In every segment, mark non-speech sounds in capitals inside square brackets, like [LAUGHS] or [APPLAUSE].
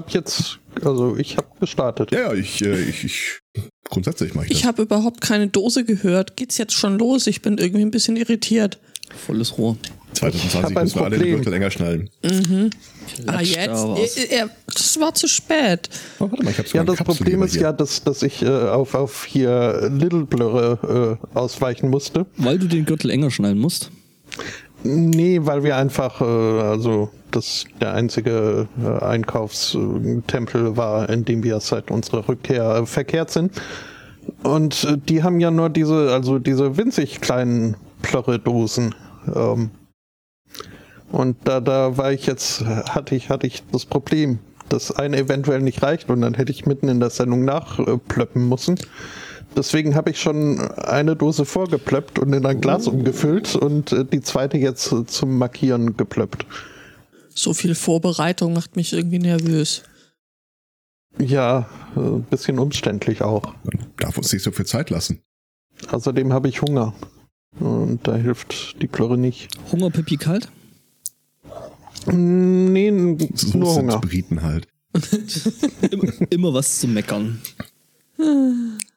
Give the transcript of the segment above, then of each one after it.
habe jetzt, also ich habe gestartet. Ja, ich, äh, ich, ich grundsätzlich mache ich das. Ich habe überhaupt keine Dose gehört. Geht's jetzt schon los? Ich bin irgendwie ein bisschen irritiert. Volles Rohr. 2020 ein müssen wir alle den Problem. Gürtel länger schnallen. Ah, Latscht jetzt? da was. Äh, äh, Das war zu spät. Oh, warte mal, ich hab's Ja, das Problem ist ja, dass, dass ich äh, auf, auf hier Little Blurre äh, ausweichen musste. Weil du den Gürtel enger schnallen musst. Nee, weil wir einfach, äh, also das der einzige äh, Einkaufstempel war, in dem wir seit unserer Rückkehr äh, verkehrt sind. Und äh, die haben ja nur diese, also diese winzig kleinen Plörre-Dosen. Ähm, und da, da war ich jetzt, hatte ich, hatte ich das Problem, dass eine eventuell nicht reicht und dann hätte ich mitten in der Sendung nachplöppen müssen. Deswegen habe ich schon eine Dose vorgeplöppt und in ein Glas umgefüllt und äh, die zweite jetzt äh, zum Markieren geplöppt. So viel Vorbereitung macht mich irgendwie nervös. Ja, äh, ein bisschen umständlich auch. Man darf uns nicht so viel Zeit lassen. Außerdem habe ich Hunger. Und da hilft die Plörre nicht. Hunger, Pipi, kalt? Nee, n- So nur sind Hunger. Briten halt. [LAUGHS] Immer, immer was zu meckern. [LAUGHS]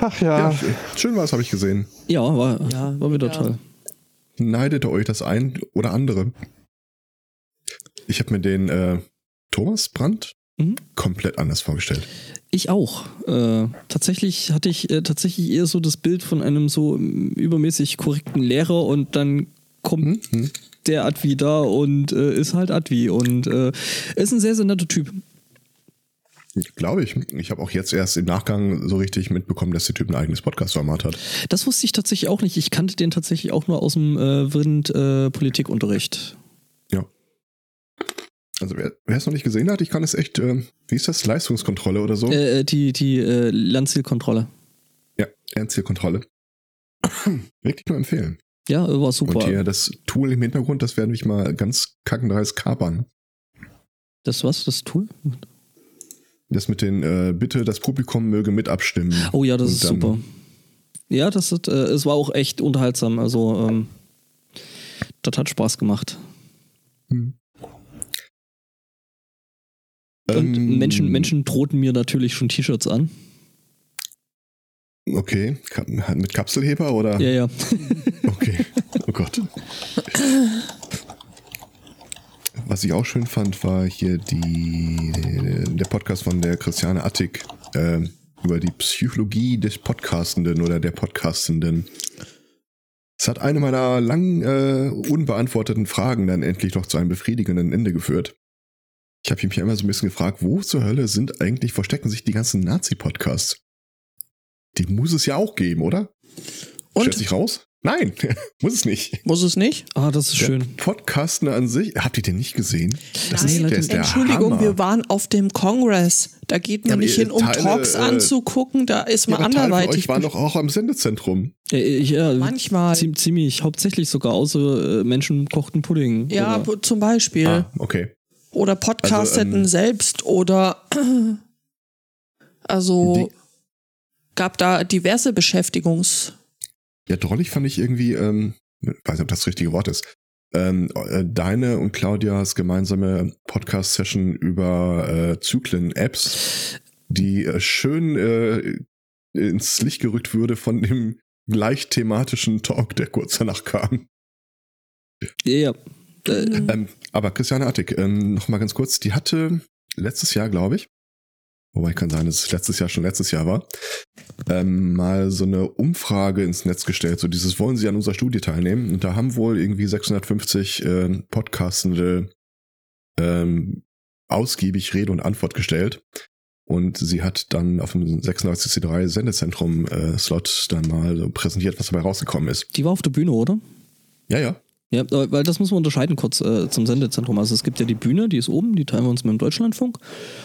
Ach Ja, ja, sch- schön was habe ich gesehen. Ja, war, Ja, war wieder ja. toll. Neidet euch das ein oder andere. Ich habe mir den äh, Thomas Brandt Mhm. komplett anders vorgestellt. Ich auch. Äh, tatsächlich hatte ich äh, tatsächlich eher so das Bild von einem so übermäßig korrekten Lehrer und dann kommt Hm? der Advi da und äh, ist halt Advi und äh, ist ein sehr, sehr netter Typ. Glaube ich. Ich habe auch jetzt erst im Nachgang so richtig mitbekommen, dass der Typ ein eigenes Podcast-Format hat. Das wusste ich tatsächlich auch nicht. Ich kannte den tatsächlich auch nur aus dem äh, Wind äh, Politikunterricht. Ja. Also wer es noch nicht gesehen hat, ich kann es echt, äh, wie ist das, Leistungskontrolle oder so? Äh, die die äh, Lernzielkontrolle. Ja, Ernstzielkontrolle. [CLEARS THROAT] Wirklich nur empfehlen. Ja, war super. Und hier das Tool im Hintergrund, das werden mich mal ganz kackendreist kapern. Das was? Das Tool? Das mit den, äh, bitte, das Publikum möge mit abstimmen. Oh ja, das ist super. Ja, das ist, äh, es war auch echt unterhaltsam. Also, ähm, das hat Spaß gemacht. Hm. Und Ähm, Menschen, Menschen drohten mir natürlich schon T-Shirts an. Okay, Ka- mit Kapselheber oder? Ja, ja. Okay. Oh Gott. [LAUGHS] Was ich auch schön fand, war hier die, der Podcast von der Christiane Attig äh, über die Psychologie des Podcastenden oder der Podcastenden. Es hat eine meiner lang äh, unbeantworteten Fragen dann endlich noch zu einem befriedigenden Ende geführt. Ich habe mich immer so ein bisschen gefragt, wo zur Hölle sind eigentlich, verstecken sich die ganzen Nazi-Podcasts? Die muss es ja auch geben, oder? Und? Stellt sich raus? Nein, [LAUGHS] muss es nicht. Muss es nicht? Ah, das ist schön. Der Podcasten an sich, habt ihr den nicht gesehen? Das Nein, der ist der Entschuldigung, Hammer. wir waren auf dem Kongress. Da geht man Ja, nicht hin, um Teile, Talks äh, anzugucken. Da ist Ja, man von anderweitig. euch war doch auch am Sendezentrum. Ja, ich, ja, Manchmal. ziem- Ziemlich, hauptsächlich sogar, außer äh, Menschen kochten Pudding. ja, Oder, zum Beispiel. Ah, okay. Oder podcasteten Also, ähm, selbst oder [CLEARS THROAT] also Die- gab da diverse Beschäftigungs. Ja, drollig fand ich irgendwie, ähm, weiß nicht, ob das das richtige Wort ist. Ähm, äh, deine und Claudias gemeinsame Podcast-Session über äh, Zyklen-Apps, die äh, schön äh, ins Licht gerückt würde von dem gleich thematischen Talk, der kurz danach kam. ja. Äh, Mhm. Ähm, aber Christiane Attig, ähm, noch mal ganz kurz, die hatte letztes Jahr, glaube ich, wobei kann sein, dass es letztes Jahr schon letztes Jahr war, ähm, mal so eine Umfrage ins Netz gestellt. So dieses, wollen Sie an unserer Studie teilnehmen? Und da haben wohl irgendwie 650 ähm, Podcastende ähm, ausgiebig Rede und Antwort gestellt. Und sie hat dann auf dem 36C3 Sendezentrum äh, Slot dann mal so präsentiert, was dabei rausgekommen ist. die war auf der Bühne, oder? Ja, ja. Ja, äh, weil das muss man unterscheiden kurz äh, zum Sendezentrum. Also es gibt ja die Bühne, die ist oben, die teilen wir uns mit dem Deutschlandfunk.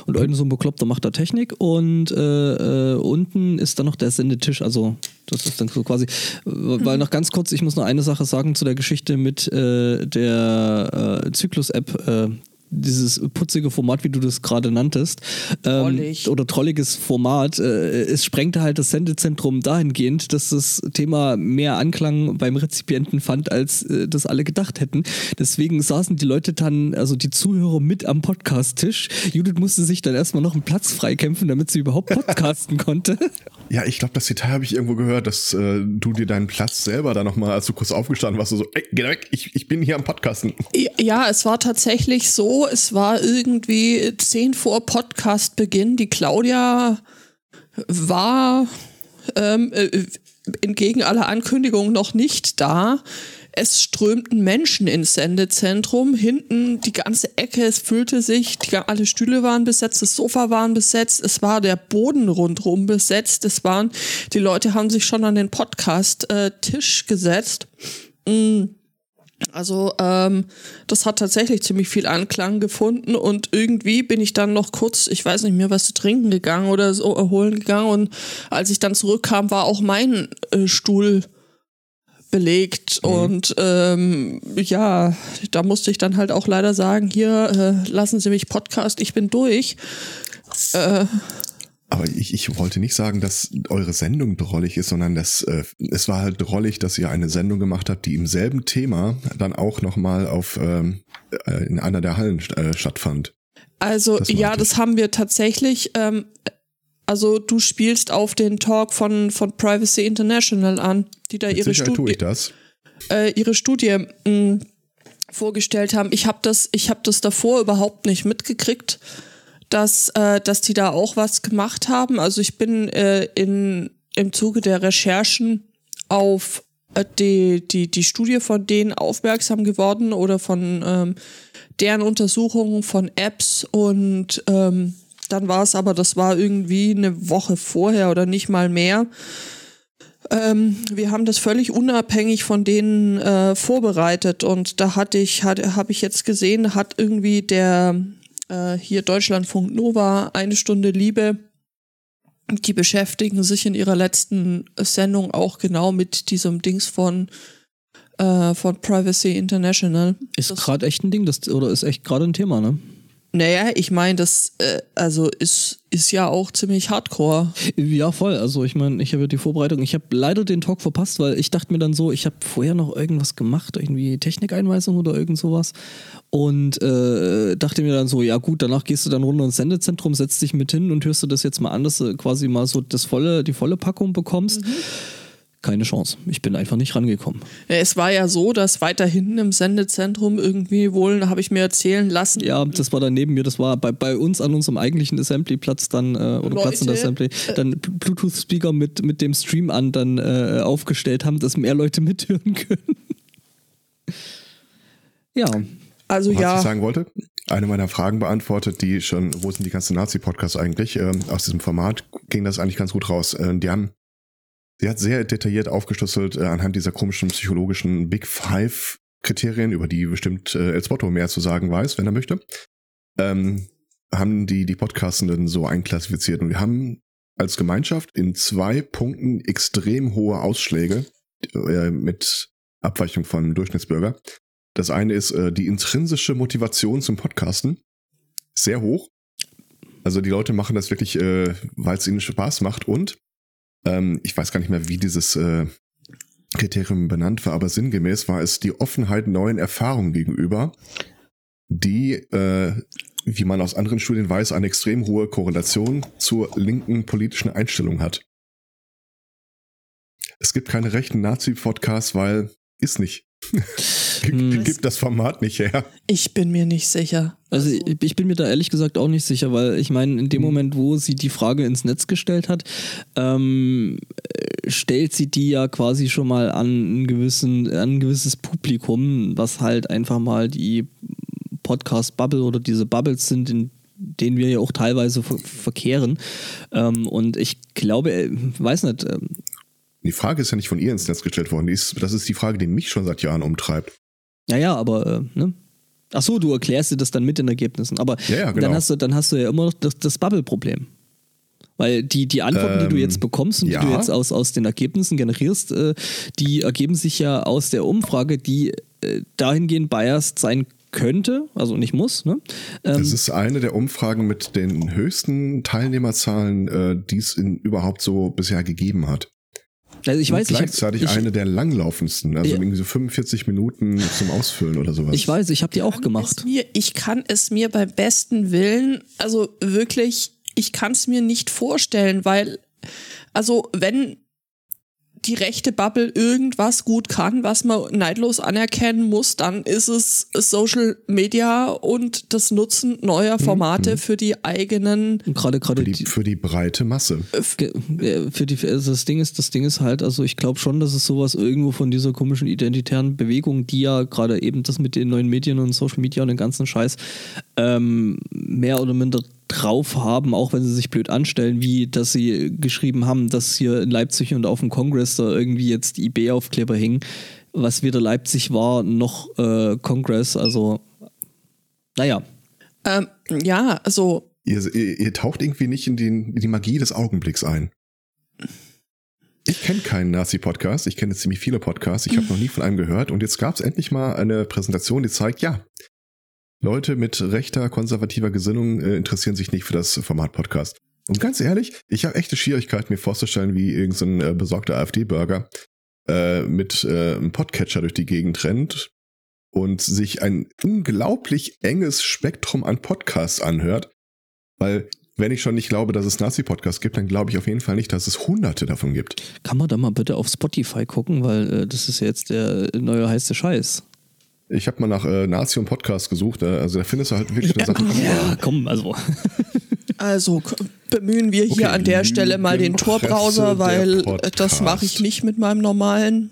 Und irgend so ein Bekloppter macht da Technik. Und äh, äh, unten ist dann noch der Sendetisch. Also das ist dann so quasi, äh, weil noch ganz kurz, ich muss noch eine Sache sagen zu der Geschichte mit äh, der äh, Zyklus-App. Dieses putzige Format, wie du das gerade nanntest, ähm, Trollig. oder trolliges Format, äh, es sprengte halt das Sendezentrum dahingehend, dass das Thema mehr Anklang beim Rezipienten fand, als äh, das alle gedacht hätten. Deswegen saßen die Leute dann, also die Zuhörer mit am Podcast-Tisch. Judith musste sich dann erstmal noch einen Platz freikämpfen, damit sie überhaupt podcasten [LAUGHS] konnte. Ja, ich glaube, das Detail habe ich irgendwo gehört, dass äh, du dir deinen Platz selber da nochmal, als du kurz aufgestanden warst, so, ey, geh weg, ich, ich bin hier am Podcasten. Ja, es war tatsächlich so, es war irgendwie zehn vor Podcastbeginn. Die Claudia war ähm, äh, entgegen aller Ankündigungen noch nicht da. Es strömten Menschen ins Sendezentrum. Hinten die ganze Ecke, es füllte sich, die, alle Stühle waren besetzt, das Sofa waren besetzt, es war der Boden rundherum besetzt. Es waren, die Leute haben sich schon an den Podcast-Tisch gesetzt. Mm. Also ähm, das hat tatsächlich ziemlich viel Anklang gefunden und irgendwie bin ich dann noch kurz, ich weiß nicht mehr, was zu trinken gegangen oder so erholen gegangen und als ich dann zurückkam, war auch mein äh, Stuhl belegt und ähm, ja, da musste ich dann halt auch leider sagen, hier äh, lassen Sie mich Podcast, ich bin durch. Äh, Aber ich, ich wollte nicht sagen, dass eure Sendung drollig ist, sondern dass äh, es war halt drollig, dass ihr eine Sendung gemacht habt, die im selben Thema dann auch nochmal auf ähm, äh, in einer der Hallen äh, stattfand. Also Das ja, meinte das haben wir tatsächlich. Ähm, also du spielst auf den Talk von von Privacy International an, die da Mit ihre Sicherheit tue Studie, ich das. äh, ihre Studie mh, vorgestellt haben. Ich habe das, ich habe das davor überhaupt nicht mitgekriegt, dass äh, dass die da auch was gemacht haben. Also ich bin äh, in im Zuge der Recherchen auf äh, die die die Studie von denen aufmerksam geworden oder von ähm, deren Untersuchungen von Apps und ähm, dann war es aber, das war irgendwie eine Woche vorher oder nicht mal mehr. Ähm, wir haben das völlig unabhängig von denen äh, vorbereitet und da hatte ich, hatte, habe ich jetzt gesehen, hat irgendwie der äh, hier Deutschlandfunk Nova eine Stunde Liebe. Die beschäftigen sich in ihrer letzten Sendung auch genau mit diesem Dings von äh, von Privacy International. Ist gerade echt ein Ding, das, oder ist echt gerade ein Thema, ne? Naja, ich meine, das äh, also ist, ist ja auch ziemlich hardcore. Ja, voll. Also ich meine, ich habe ja die Vorbereitung. Ich habe leider den Talk verpasst, weil ich dachte mir dann so, ich habe vorher noch irgendwas gemacht, irgendwie Technikeinweisung oder irgend sowas. Und äh, dachte mir dann so, ja gut, danach gehst du dann runter ins Sendezentrum, setzt dich mit hin und hörst du das jetzt mal an, dass du quasi mal so das volle, die volle Packung bekommst. Keine Chance. Ich bin einfach nicht rangekommen. Es war ja so, dass weiter hinten im Sendezentrum irgendwie wohl, habe ich mir erzählen lassen, Ja, das war dann neben mir, das war bei, bei uns an unserem eigentlichen Assembly-Platz dann, äh, oder Platz in der Leute, Assembly, dann Bl- Bluetooth-Speaker mit, mit dem Stream an dann äh, aufgestellt haben, dass mehr Leute [LAUGHS] mithören können. ja, also Was ich ja, sagen wollte, eine meiner Fragen beantwortet, die schon, wo sind die ganzen Nazi-Podcasts eigentlich? Ähm, aus diesem Format ging das eigentlich ganz gut raus. Äh, die haben, sie hat sehr detailliert aufgeschlüsselt äh, anhand dieser komischen psychologischen Big Five Kriterien, über die bestimmt äh, El mehr zu sagen weiß, wenn er möchte. Ähm, haben die, die Podcastenden so einklassifiziert und wir haben als Gemeinschaft in zwei Punkten extrem hohe Ausschläge äh, mit Abweichung von Durchschnittsbürger. Das eine ist äh, die intrinsische Motivation zum Podcasten. Sehr hoch. Also die Leute machen das wirklich, äh, weil es ihnen Spaß macht. Und ähm, ich weiß gar nicht mehr, wie dieses äh, Kriterium benannt war, aber sinngemäß war es die Offenheit neuen Erfahrungen gegenüber, die, äh, wie man aus anderen Studien weiß, eine extrem hohe Korrelation zur linken politischen Einstellung hat. Es gibt keine rechten Nazi-Podcasts, weil ist nicht. [LAUGHS] Hm. gibt das Format nicht her. ich bin mir nicht sicher. also ich, ich bin mir da ehrlich gesagt auch nicht sicher, weil ich meine, in dem Mhm. Moment, wo sie die Frage ins Netz gestellt hat, ähm, äh, stellt sie die ja quasi schon mal an, einen gewissen, an ein gewisses Publikum, was halt einfach mal die Podcast-Bubble oder diese Bubbles sind, in denen wir ja auch teilweise ver verkehren. Ähm, und ich glaube, äh, weiß nicht, ähm, Die Frage ist ja nicht von ihr ins Netz gestellt worden. Ist, das ist die Frage, die mich schon seit Jahren umtreibt. Ja, ja, aber, äh, ne? Ach so, du erklärst dir das dann mit den Ergebnissen. Aber Ja, ja, genau. dann, hast du, dann hast du ja immer noch das, das Bubble-Problem. Weil die, die Antworten, die du Ähm, jetzt bekommst und ja. die du jetzt aus, aus den Ergebnissen generierst, äh, die ergeben sich ja aus der Umfrage, die äh, dahingehend biased sein könnte, also nicht muss. Ne? Ähm, Das ist eine der Umfragen mit den höchsten Teilnehmerzahlen, äh, die es überhaupt so bisher gegeben hat. Also ich weiß, ich, hab, gleichzeitig ich, eine der langlaufendsten, also Ja. irgendwie so 45 Minuten zum Ausfüllen oder sowas. ich weiß, ich habe die auch kann gemacht. Es mir, ich kann es mir beim besten Willen, also wirklich, ich kann es mir nicht vorstellen, weil, also wenn die rechte Bubble irgendwas gut kann, was man neidlos anerkennen muss, dann ist es Social Media und das Nutzen neuer Formate für die eigenen. Und gerade gerade für, die, für die breite Masse. Für die also das Ding ist das Ding ist halt also ich glaube schon dass es sowas irgendwo von dieser komischen identitären Bewegung die ja gerade eben das mit den neuen Medien und Social Media und den ganzen Scheiß ähm, mehr oder minder drauf haben auch wenn sie sich blöd anstellen wie dass sie geschrieben haben dass hier in Leipzig und auf dem Kongress da irgendwie jetzt die IB Aufkleber hingen was weder Leipzig war noch äh, Kongress also naja. Ähm, ja, also. Ihr, ihr, ihr taucht irgendwie nicht in, den, in die Magie des Augenblicks ein. Ich kenne keinen Nazi-Podcast, ich kenne ziemlich viele Podcasts, ich habe noch nie von einem gehört und jetzt gab es endlich mal eine Präsentation, die zeigt, ja, Leute mit rechter, konservativer Gesinnung äh, interessieren sich nicht für das Format Podcast. Und ganz ehrlich, ich habe echte Schwierigkeiten, mir vorzustellen, wie irgendein äh, besorgter AfD-Bürger äh, mit äh, einem Podcatcher durch die Gegend rennt und sich ein unglaublich enges Spektrum an Podcasts anhört. Weil, wenn ich schon nicht glaube, dass es Nazi-Podcasts gibt, dann glaube ich auf jeden Fall nicht, dass es hunderte davon gibt. kann man da mal bitte auf Spotify gucken weil äh, das ist ja jetzt der neue heiße Scheiß Ich habe mal nach äh, Nazi und Podcast gesucht, äh, also da findest du halt wirklich eine Sache. Ja, komm, also. Also bemühen wir hier Okay, an der Stelle mal den Tor-Browser, weil äh, das mache ich nicht mit meinem normalen.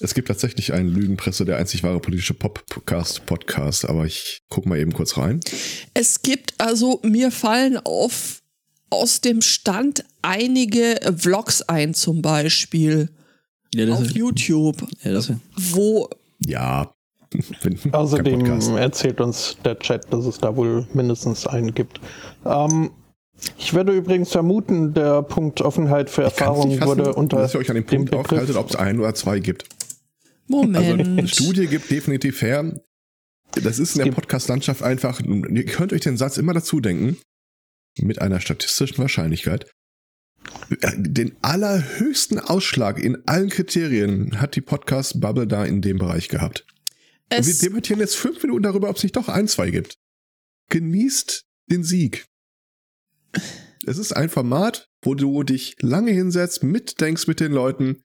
Es gibt tatsächlich einen Lügenpresse, der einzig wahre politische Pop-Podcast-Podcast, aber ich guck mal eben kurz rein. Es gibt also, mir fallen auf aus dem Stand einige Vlogs ein, zum Beispiel Ja, das, auf YouTube, ja, das, wo Ja. [LAUGHS] Außerdem erzählt uns der Chat, dass es da wohl mindestens einen gibt. Ähm, ich würde übrigens vermuten, der Punkt Offenheit für Ich kann's Erfahrung nicht fassen, wurde unter dass ihr euch an dem Punkt aufhaltet, ob es ein oder zwei gibt. Moment. Also eine Studie gibt definitiv her. Das ist in der Podcast-Landschaft einfach, ihr könnt euch den Satz immer dazu denken, mit einer statistischen Wahrscheinlichkeit. Den allerhöchsten Ausschlag in allen Kriterien hat die Podcast-Bubble da in dem Bereich gehabt. Und wir es, debattieren jetzt fünf Minuten darüber, ob es nicht doch ein, zwei gibt. Genießt den Sieg. Es ist ein Format, wo du dich lange hinsetzt, mitdenkst mit den Leuten,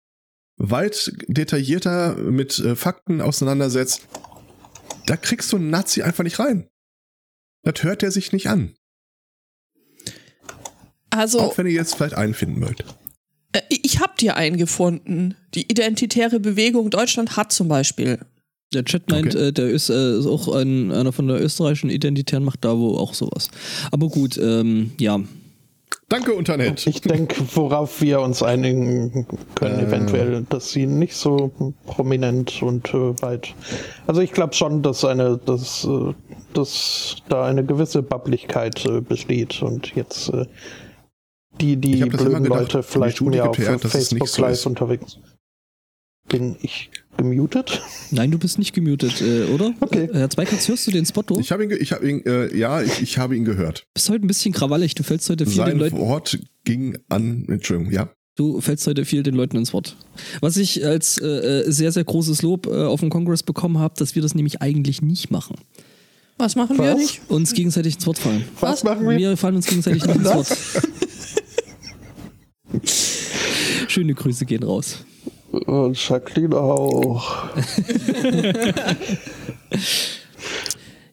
weit detaillierter mit äh, Fakten auseinandersetzt. Da kriegst du einen Nazi einfach nicht rein. Das hört er sich nicht an. also Auch wenn ihr jetzt vielleicht einen finden mögt. äh, ich habe dir einen gefunden. Die Identitäre Bewegung Deutschland hat zum Beispiel. Der Chat meint, Okay. äh, der ist, äh, ist auch ein, einer von der österreichischen Identitären, macht da wo auch sowas. Aber gut, ähm, ja. Danke, Internet. Ich denke, worauf wir uns einigen können, Äh. eventuell, dass sie nicht so prominent und äh, weit. Also ich glaube schon, dass eine, dass, äh, dass da eine gewisse Babblichkeit äh, besteht und jetzt äh, die, die blöden gedacht, Leute vielleicht mehr auf Facebook so Live ist. unterwegs. Bin ich gemutet? Nein, du bist nicht gemutet, äh, oder? Okay. Äh, Herr Zweikatz, hörst du den Spot? Du Ich habe ihn, ich habe ihn, äh, ja, ich, ich habe ihn gehört. bist heute ein bisschen krawallig. Du fällst heute viel den Sein Leuten. Wort ging an, Entschuldigung, ja. Du fällst heute viel den Leuten ins Wort. Was ich als äh, äh, sehr, sehr großes Lob äh, auf dem Kongress bekommen habe, dass wir das nämlich eigentlich nicht machen. Was machen wir Was? nicht? Uns gegenseitig ins Wort fallen. Was machen wir? Wir fallen uns gegenseitig nicht ins Wort. [LAUGHS] Schöne Grüße gehen raus. Und Jacqueline auch. [LAUGHS]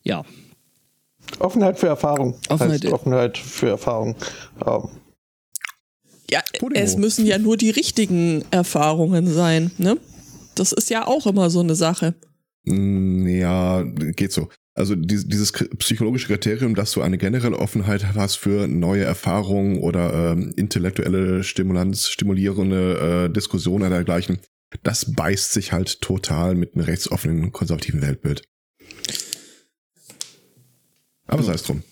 Ja. Offenheit für Erfahrung. Offenheit- heißt Offenheit für Erfahrung. Ähm, Ja, Podimo. es müssen ja nur die richtigen Erfahrungen sein, ne? Das ist ja auch immer so eine Sache. Mm, Ja, geht so. Also dies- dieses psychologische Kriterium, dass du eine generelle Offenheit hast für neue Erfahrungen oder ähm, intellektuelle Stimulanz, stimulierende äh, Diskussionen oder dergleichen, das beißt sich halt total mit einem rechtsoffenen konservativen Weltbild. Aber sei es drum.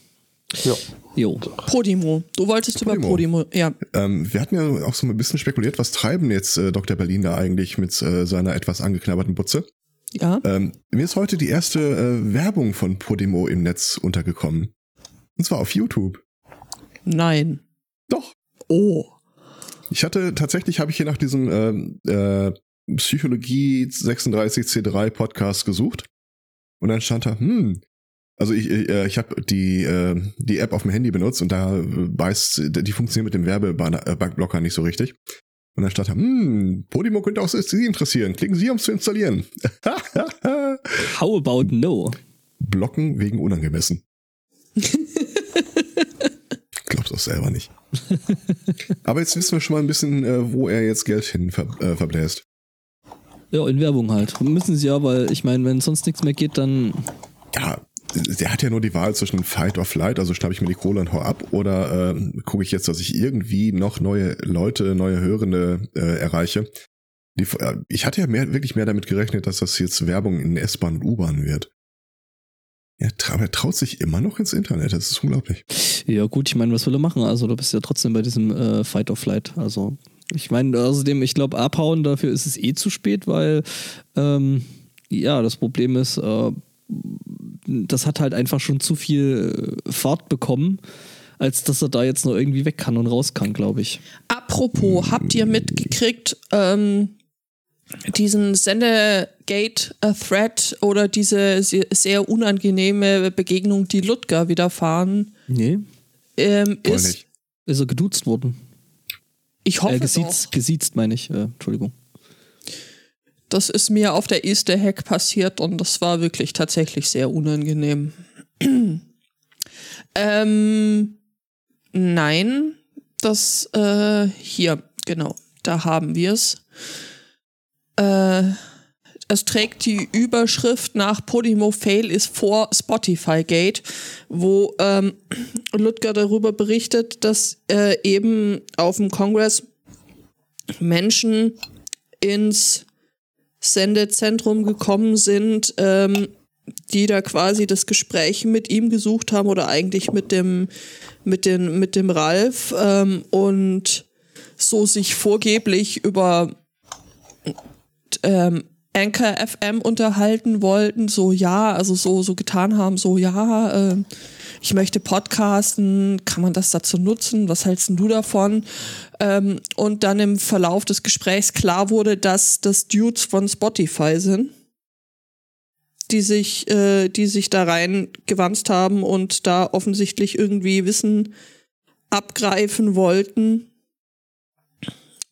ja. Jo. Podimo. Du wolltest über Podimo. Podimo. Ja. Ähm, wir hatten ja auch so ein bisschen spekuliert, was treiben jetzt äh, Dr. Berlin da eigentlich mit äh, seiner etwas angeknabberten Butze? Ja. Ähm, mir ist heute die erste äh, Werbung von Podimo im Netz untergekommen. Und zwar auf YouTube. Nein. Doch. Oh. Ich hatte tatsächlich, habe ich hier nach diesem ähm, äh, Psychologie 36C3 Podcast gesucht. Und dann stand da, hm, also ich, äh, ich habe die, äh, die App auf dem Handy benutzt und da beißt, die funktioniert mit dem Werbeblocker nicht so richtig. Und dann da, hm, Podimo könnte auch Sie interessieren. Klicken Sie, um es zu installieren. [LAUGHS] How about no? Blocken wegen unangemessen. [LAUGHS] Glaubst auch selber nicht. Aber jetzt wissen wir schon mal ein bisschen, äh, wo er jetzt Geld hin ver äh, verbläst. Ja, in Werbung halt. Müssen sie ja, weil ich meine, wenn sonst nichts mehr geht, dann. Ja, der hat ja nur die Wahl zwischen Fight or Flight, also schnappe ich mir die Kohle und hau ab, oder äh, gucke ich jetzt, dass ich irgendwie noch neue Leute, neue Hörende äh, erreiche. Die, äh, ich hatte ja mehr, wirklich mehr damit gerechnet, dass das jetzt Werbung in S-Bahn und U-Bahn wird. Ja, er traut sich immer noch ins Internet, das ist unglaublich. Ja, gut, ich meine, was will er machen? Also, du bist ja trotzdem bei diesem äh, Fight or Flight. Also, ich meine, außerdem, ich glaube, abhauen dafür ist es eh zu spät, weil, ähm, ja, das Problem ist, äh, das hat halt einfach schon zu viel äh, Fahrt bekommen, als dass er da jetzt noch irgendwie weg kann und raus kann, glaube ich. Apropos, habt ihr mitgekriegt, ähm, diesen Sendegate-Thread oder diese sehr unangenehme Begegnung, die Ludger widerfahren? Nee. Ähm, ist, nicht. Ist er geduzt worden? ich hoffe Äh, doch. gesiezt, gesiezt meine ich. Äh, Entschuldigung. Das ist mir auf der Easter Hack passiert und das war wirklich tatsächlich sehr unangenehm. [CLEARS THROAT] ähm, nein, das äh, hier, genau, da haben wir es. Äh, es trägt die Überschrift nach Podimo Fail ist vor Spotify Gate, wo ähm, [CLEARS THROAT] Ludger darüber berichtet, dass äh, eben auf dem Kongress Menschen ins Sendezentrum gekommen sind, ähm, die da quasi das Gespräch mit ihm gesucht haben oder eigentlich mit dem mit den mit dem Ralf ähm, und so sich vorgeblich über ähm, Anchor FM unterhalten wollten, so ja, also so so getan haben, so ja, äh, ich möchte podcasten, kann man das dazu nutzen? Was hältst du davon? Ähm, und dann im Verlauf des Gesprächs klar wurde, dass das Dudes von Spotify sind, die sich, äh, die sich da rein gewanzt haben und da offensichtlich irgendwie Wissen abgreifen wollten.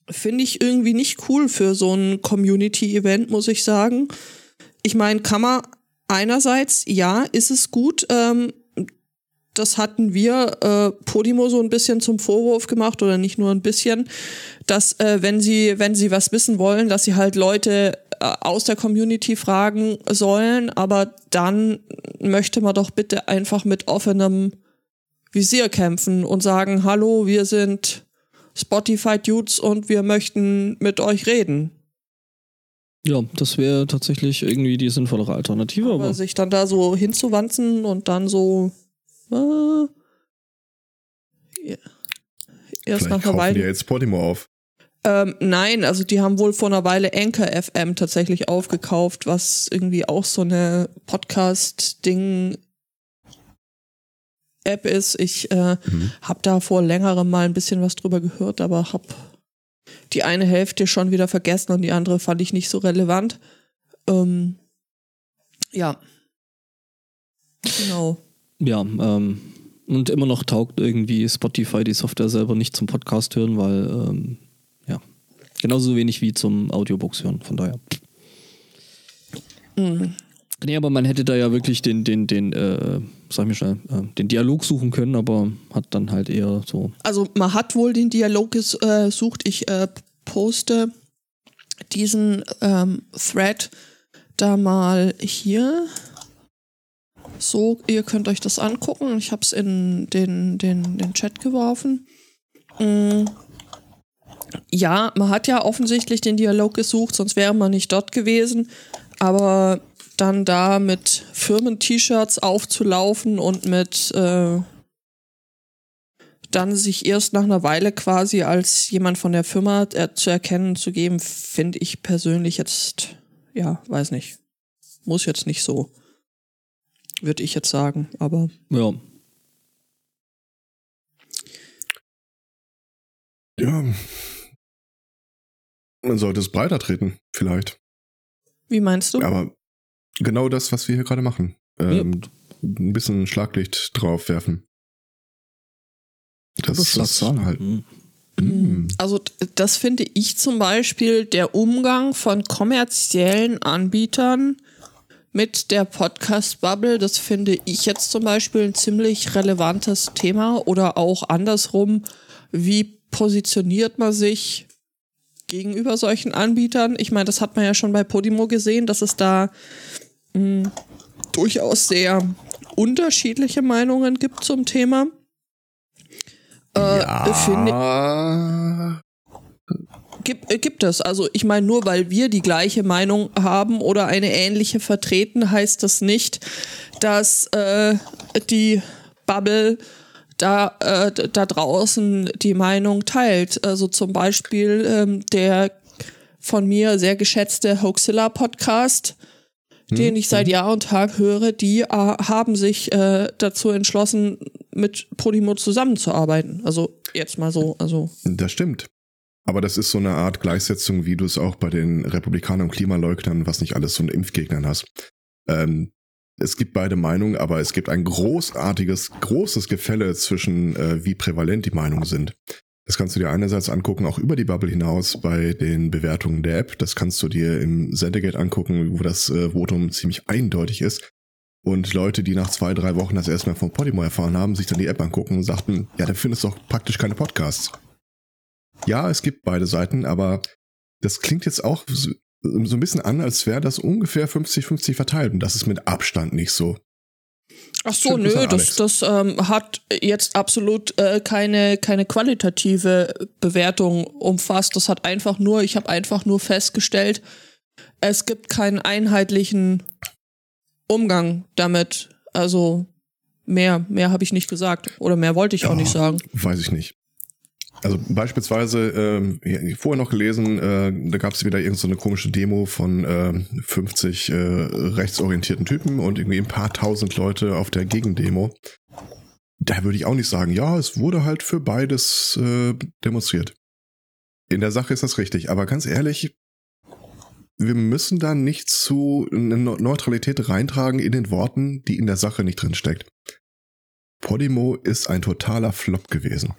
Finde ich irgendwie nicht cool für so ein Community-Event, muss ich sagen. Ich meine, kann man einerseits, ja, ist es gut, ähm, das hatten wir äh, Podimo so ein bisschen zum Vorwurf gemacht oder nicht nur ein bisschen, dass äh, wenn sie wenn sie was wissen wollen, dass sie halt Leute äh, aus der Community fragen sollen, aber dann möchte man doch bitte einfach mit offenem Visier kämpfen und sagen, hallo, wir sind Spotify Dudes und wir möchten mit euch reden. Ja, das wäre tatsächlich irgendwie die sinnvollere Alternative, Aber aber. sich dann da so hinzuwanzen und dann so äh, ja. erst Vielleicht nach einer kaufen die Weile. ja jetzt Podimo auf. Ähm, nein, also die haben wohl vor einer Weile Anchor FM tatsächlich aufgekauft, was irgendwie auch so eine Podcast-Ding App ist. Ich äh, Mhm. habe da vor längerem mal ein bisschen was drüber gehört, aber habe die eine Hälfte schon wieder vergessen und die andere fand ich nicht so relevant. Ähm, ja. Genau. Ja, ähm, und immer noch taugt irgendwie Spotify die Software selber nicht zum Podcast hören, weil, ähm, ja, genauso wenig wie zum Audiobooks hören, von daher. Mhm. Nee, aber man hätte da ja wirklich den, den, den, äh, sag ich mir schnell, äh, den Dialog suchen können, aber hat dann halt eher so. Also man hat wohl den Dialog gesucht. Ich äh, poste diesen ähm, Thread da mal hier. So, ihr könnt euch das angucken. Ich habe es in den, den, den Chat geworfen. Mm. Ja, man hat ja offensichtlich den Dialog gesucht, sonst wäre man nicht dort gewesen. Aber dann da mit Firmen-T-Shirts aufzulaufen und mit äh, dann sich erst nach einer Weile quasi als jemand von der Firma äh, zu erkennen zu geben, finde ich persönlich jetzt, ja, weiß nicht. muss jetzt nicht so, würde ich jetzt sagen, aber Ja. Ja. Man sollte es breiter treten, vielleicht. wie meinst du? Aber genau das, was wir hier gerade machen. Ähm, Ein bisschen Schlaglicht drauf werfen. Oder Schlagzahlen. halt. Hm. Mm. Also d- das finde ich zum Beispiel der Umgang von kommerziellen Anbietern mit der Podcast-Bubble, das finde ich jetzt zum Beispiel ein ziemlich relevantes Thema oder auch andersrum, wie positioniert man sich gegenüber solchen Anbietern? Ich meine, das hat man ja schon bei Podimo gesehen, dass es da mh, durchaus sehr unterschiedliche Meinungen gibt zum Thema. Äh, ja. Gibt, äh, gibt es. Also ich meine, nur weil wir die gleiche Meinung haben oder eine ähnliche vertreten, heißt das nicht, dass äh, die Bubble da, äh, da draußen die Meinung teilt. Also zum Beispiel ähm, der von mir sehr geschätzte Hoaxilla Podcast, den ich seit Jahr und Tag höre, die äh, haben sich äh, dazu entschlossen, mit Podimo zusammenzuarbeiten. Also jetzt mal so, also Das stimmt. Aber das ist so eine Art Gleichsetzung, wie du es auch bei den Republikanern und Klimaleugnern, was nicht alles so ein Impfgegnern hast. Ähm, es gibt beide Meinungen, aber es gibt ein großartiges, großes Gefälle zwischen, äh, wie prävalent die Meinungen sind. Das kannst du dir einerseits angucken, auch über die Bubble hinaus bei den Bewertungen der App. Das kannst du dir im Sendegate angucken, wo das äh, Votum ziemlich eindeutig ist. Und Leute, die nach zwei, drei Wochen das erstmal von Podimo erfahren haben, sich dann die App angucken und sagten, ja, da findest du doch praktisch keine Podcasts. Ja, es gibt beide Seiten, aber das klingt jetzt auch so so ein bisschen an, als wäre das ungefähr 50-50 verteilt. Und das ist mit Abstand nicht so. Ach so, nö, das, das ähm, hat jetzt absolut äh, keine, keine qualitative Bewertung umfasst. Das hat einfach nur, ich habe einfach nur festgestellt, es gibt keinen einheitlichen Umgang damit. Also mehr, mehr habe ich nicht gesagt. Oder mehr wollte ich auch Ja. nicht sagen. Weiß ich nicht. Also beispielsweise, ähm, ja, vorher noch gelesen, äh, da gab es wieder irgendeine so komische Demo von ähm, 50 äh, rechtsorientierten Typen und irgendwie ein paar tausend Leute auf der Gegendemo. Da würde ich auch nicht sagen, ja, es wurde halt für beides äh, demonstriert. In der Sache ist das richtig, aber ganz ehrlich, wir müssen da nicht zu eine Neu- Neutralität reintragen in den Worten, die in der Sache nicht drin steckt. Podimo ist ein totaler Flop gewesen.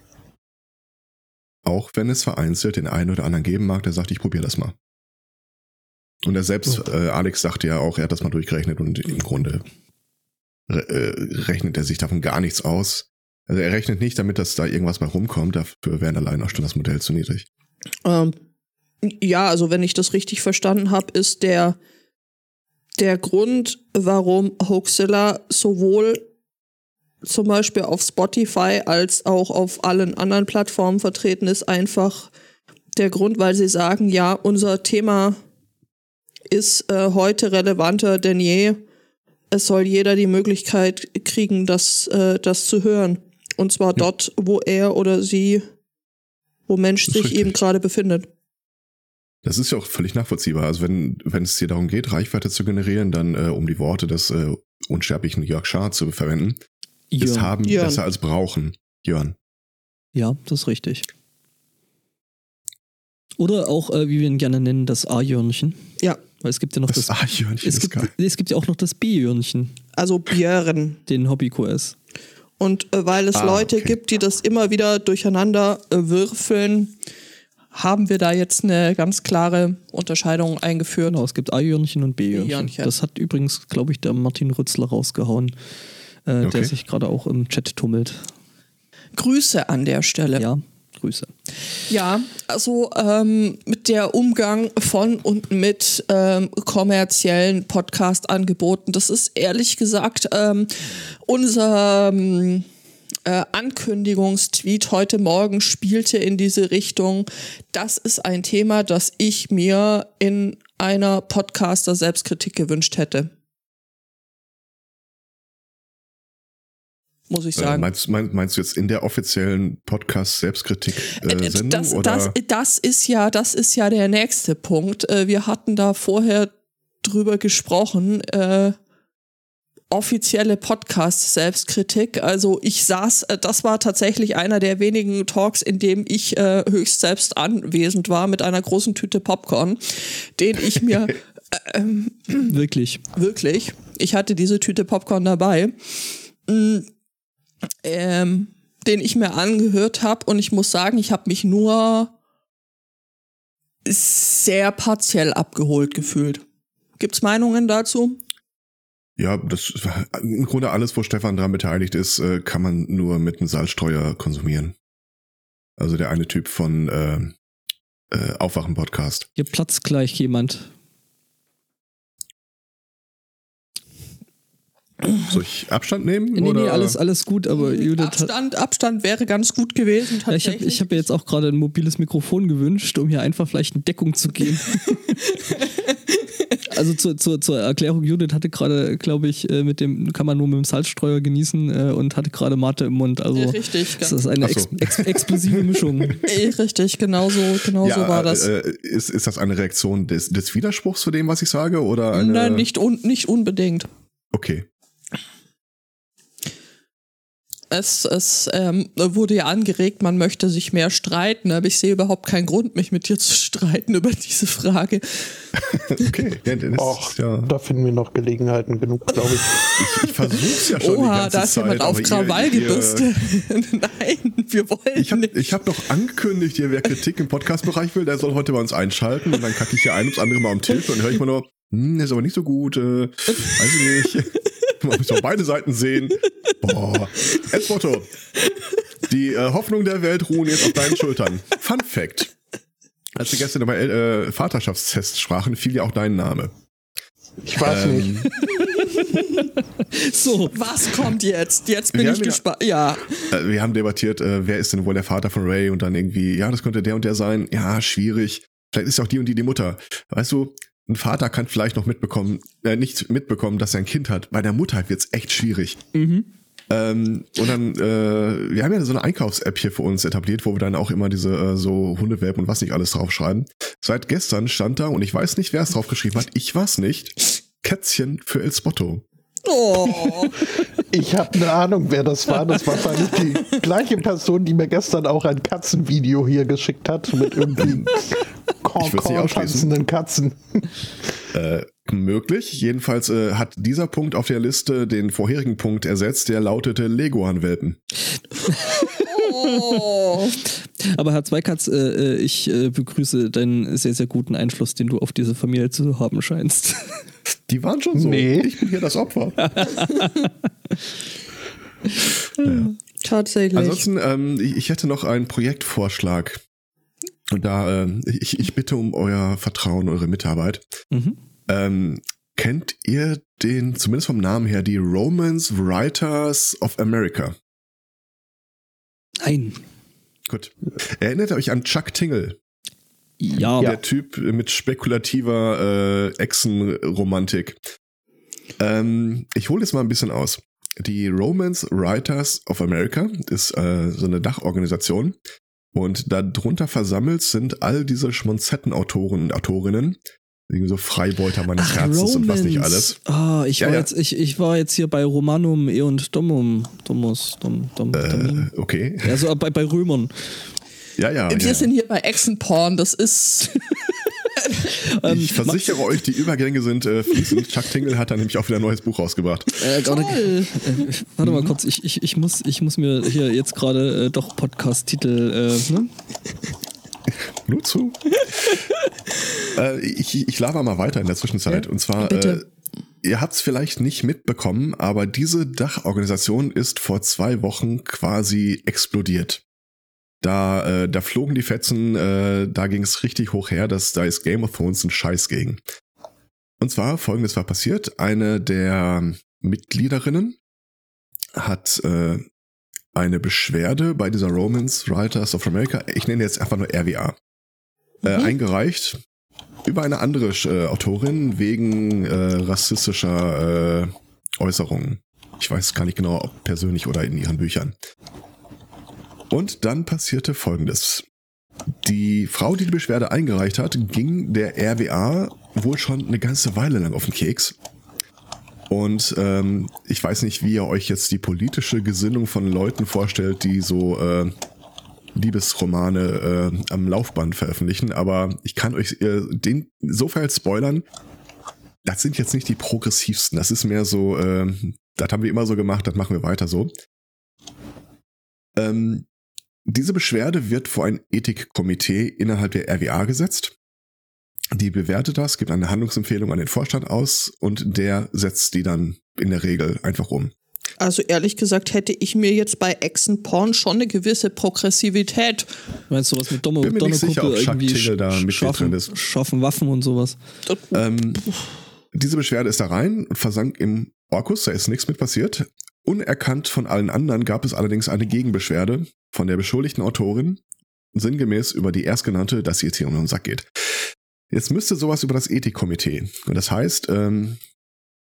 Auch wenn es vereinzelt den einen oder anderen geben mag, der sagt, ich probiere das mal. Und er selbst, äh, Alex sagte ja auch, er hat das mal durchgerechnet und im Grunde re äh, rechnet er sich davon gar nichts aus. Also er rechnet nicht damit, dass da irgendwas bei rumkommt, dafür wären allein auch schon das Modell zu niedrig. Ähm, ja, also wenn ich das richtig verstanden habe, ist der, der Grund, warum Hoaxilla sowohl zum Beispiel auf Spotify als auch auf allen anderen Plattformen vertreten ist, einfach der Grund, weil sie sagen, ja, unser Thema ist äh, heute relevanter denn je. Es soll jeder die Möglichkeit kriegen, das, äh, das zu hören. Und zwar dort, wo er oder sie, wo Mensch sich richtig. eben gerade befindet. Das ist ja auch völlig nachvollziehbar. Also wenn, wenn es dir darum geht, Reichweite zu generieren, dann äh, um die Worte des äh, unsterblichen Jörg Schaar zu verwenden, ist Ja. haben Jörn. besser als brauchen. Jörn. ja, das ist richtig. Oder auch, äh, wie wir ihn gerne nennen, das A-Jörnchen. Ja, Weil es gibt ja noch Das das, A-Jörnchen es es gibt ja auch noch das B-Jörnchen, also Björn. den Hobby-QS. Und äh, weil es Ah, Leute okay. gibt, die das immer wieder durcheinander äh, würfeln, haben wir da jetzt eine ganz klare Unterscheidung eingeführt. Genau, es gibt A-Jörnchen und. B-Jörnchen. Das hat übrigens, glaube ich, der Martin Rützler rausgehauen, äh, Okay. der sich gerade auch im Chat tummelt. Grüße an der Stelle. Ja, Grüße. Ja, also ähm, mit der Umgang von und mit ähm, kommerziellen Podcast-Angeboten, das ist ehrlich gesagt ähm, unser ähm, äh, Ankündigungstweet heute Morgen spielte in diese Richtung. Das ist ein Thema, das ich mir in einer Podcaster-Selbstkritik gewünscht hätte. Muss ich Äh, sagen. meinst, mein, meinst du jetzt in der offiziellen Podcast-Selbstkritik-Sendung? Äh, das, oder? das, das ist ja, das ist ja der nächste Punkt. Äh, Wir hatten da vorher drüber gesprochen. Äh, offizielle Podcast-Selbstkritik. Also ich saß, äh, das war tatsächlich einer der wenigen Talks, in dem ich äh, höchst selbst anwesend war mit einer großen Tüte Popcorn, den ich mir [LAUGHS] äh, ähm, Wirklich. wirklich, ich hatte diese Tüte Popcorn dabei, mm, ähm, den ich mir angehört habe und ich muss sagen, ich habe mich nur sehr partiell abgeholt gefühlt. Gibt's Meinungen dazu? Ja, das im Grunde alles, wo Stefan dran beteiligt ist, äh, kann man nur mit einem Salzstreuer konsumieren. Also der eine Typ von äh, äh, Aufwachen-Podcast. Hier platzt gleich jemand. Soll ich Abstand nehmen? Nee, oder? nee, alles, alles gut, aber Judith hat. Abstand, Abstand wäre ganz gut gewesen. Ja, ich habe ich hab mir jetzt auch gerade ein mobiles Mikrofon gewünscht, um hier einfach vielleicht eine Deckung zu geben. also zur, zur, zur Erklärung, Judith hatte gerade, glaube ich, äh, mit dem, kann man nur mit dem Salzstreuer genießen äh, und hatte gerade Mate im Mund. Also Ja, richtig, das ist eine so. ex, ex, explosive Mischung. [LAUGHS] Richtig, genau so, genau so war das. Äh, ist, ist das eine Reaktion des, des Widerspruchs zu dem, was ich sage? Oder eine, Nein, nicht, un, nicht unbedingt. Okay. Es, es ähm, wurde ja angeregt, man möchte sich mehr streiten, aber ich sehe überhaupt keinen Grund, mich mit dir zu [LAUGHS] streiten über diese Frage. [LAUGHS] Okay. Ja, das Och, ist ja, da finden wir noch Gelegenheiten genug, glaube ich. ich, ich versuch's ja schon die Oha, ganze da ist Zeit. jemand auf Krawall gebürstet. [LAUGHS] Nein, wir wollen Ich habe nicht. ich hab doch angekündigt, hier, wer Kritik im Podcast-Bereich will, der soll heute bei uns einschalten und dann kacke ich hier ein ums andere Mal am Tisch und dann höre ich mal nur, hm, ist aber nicht so gut, äh, weiß ich nicht. [LAUGHS] Man muss doch beide Seiten sehen. Boah. Esmotto. Die äh, Hoffnung der Welt ruhen jetzt auf deinen Schultern. Fun Fact. Als wir gestern über äh, Vaterschaftstests sprachen, fiel ja auch dein Name. Ich weiß Ähm, nicht. [LAUGHS] So, Was kommt jetzt? Jetzt bin Wir ich haben ja- gespannt. Ja, Äh, wir haben debattiert, äh, wer ist denn wohl der Vater von Ray und dann irgendwie, ja, das könnte der und der sein. Ja, schwierig. Vielleicht ist auch die und die die Mutter. Weißt du, ein Vater kann vielleicht noch mitbekommen, äh, nicht mitbekommen, dass er ein Kind hat. Bei der Mutter wird's echt schwierig. Ähm, und dann, äh, wir haben ja so eine Einkaufs-App hier für uns etabliert, wo wir dann auch immer diese äh, so Hundewelpen und was nicht alles draufschreiben. Seit gestern stand da, und ich weiß nicht, wer es draufgeschrieben hat, ich war's nicht, Kätzchen für El Spotto. Oh, Ich habe eine Ahnung, wer das war. Das war wahrscheinlich die [LAUGHS] gleiche Person, die mir gestern auch ein Katzenvideo hier geschickt hat mit irgendwie tanzenden Katzen. Äh, möglich. Jedenfalls äh, hat dieser Punkt auf der Liste den vorherigen Punkt ersetzt, der lautete Leguan-Welpen. oh. [LAUGHS] aber Herr Zweikatz, äh, äh, ich äh, begrüße deinen sehr, sehr guten Einfluss, den du auf diese Familie zu haben scheinst. Die waren schon so. Nee. Ich bin hier das Opfer. [LAUGHS] Tatsächlich. Ansonsten, ähm, ich, ich hätte noch einen Projektvorschlag. Und da, äh, ich, ich bitte um euer Vertrauen, eure Mitarbeit. Mhm. Ähm, kennt ihr den, zumindest vom Namen her, die Romance Writers of America? Nein. Gut. Erinnert ihr euch an Chuck Tingle? Ja. Der Typ mit spekulativer äh, Echsenromantik. Ähm, ich hole jetzt mal ein bisschen aus. Die Romance Writers of America ist äh, so eine Dachorganisation. Und darunter versammelt sind all diese Schmonzetten-Autoren und Autorinnen. Irgendwie so Freibeuter meines Herzens und was nicht alles. Ah, ich, Ja, war ja. Jetzt, ich, ich war jetzt hier bei Romanum e und Domum. Domus, Dom, Dom. Äh, okay. Also bei, bei Römern. Ja, ja. Wir ja. sind hier bei Echsenporn, das ist. [LAUGHS] Ähm, Ich versichere euch, die Übergänge sind äh, fließend. [LAUGHS] Chuck Tingle hat da nämlich auch wieder ein neues Buch rausgebracht. Äh, gerade- Toll. äh, warte mal kurz, ich, ich, ich, muss, ich muss mir hier jetzt gerade äh, doch Podcast-Titel. Äh, ne? [LAUGHS] Nur zu. äh, ich, ich laber mal weiter in der Zwischenzeit. Ja, und zwar, bitte. äh, ihr habt es vielleicht nicht mitbekommen, aber diese Dachorganisation ist vor zwei Wochen quasi explodiert. Da, äh, da flogen die Fetzen, äh, da ging es richtig hoch her, dass da ist Game of Thrones ein Scheiß gegen. Und zwar, folgendes war passiert. Eine der Mitgliederinnen hat äh, eine Beschwerde bei dieser Romance Writers of America, ich nenne jetzt einfach nur RWA, äh, Mhm. eingereicht über eine andere äh, Autorin wegen äh, rassistischer äh, Äußerungen. Ich weiß gar nicht genau, ob persönlich oder in ihren Büchern. Und dann passierte Folgendes. Die Frau, die die Beschwerde eingereicht hat, ging der RWA wohl schon eine ganze Weile lang auf den Keks. Und ähm, ich weiß nicht, wie ihr euch jetzt die politische Gesinnung von Leuten vorstellt, die so äh, Liebesromane äh, am Laufband veröffentlichen, aber ich kann euch äh, den sofern spoilern. Das sind jetzt nicht die progressivsten. Das ist mehr so, äh, das haben wir immer so gemacht, das machen wir weiter so. Ähm, diese Beschwerde wird vor ein Ethikkomitee innerhalb der RWA gesetzt. Die bewertet das, gibt eine Handlungsempfehlung an den Vorstand aus und der setzt die dann in der Regel einfach um. Also ehrlich gesagt hätte ich mir jetzt bei Echsenporn schon eine gewisse Progressivität. Meinst du was mit Domme, Bin Chuck irgendwie sch- mit schaffen, drin ist. schaffen Waffen und sowas? Ähm, diese Beschwerde ist da rein und versank im Orkus, da ist nichts mit passiert. Unerkannt von allen anderen gab es allerdings eine Gegenbeschwerde von der beschuldigten Autorin, sinngemäß über die erstgenannte, dass sie jetzt hier um den Sack geht. Jetzt müsste sowas über das Ethikkomitee. Und das heißt, ähm,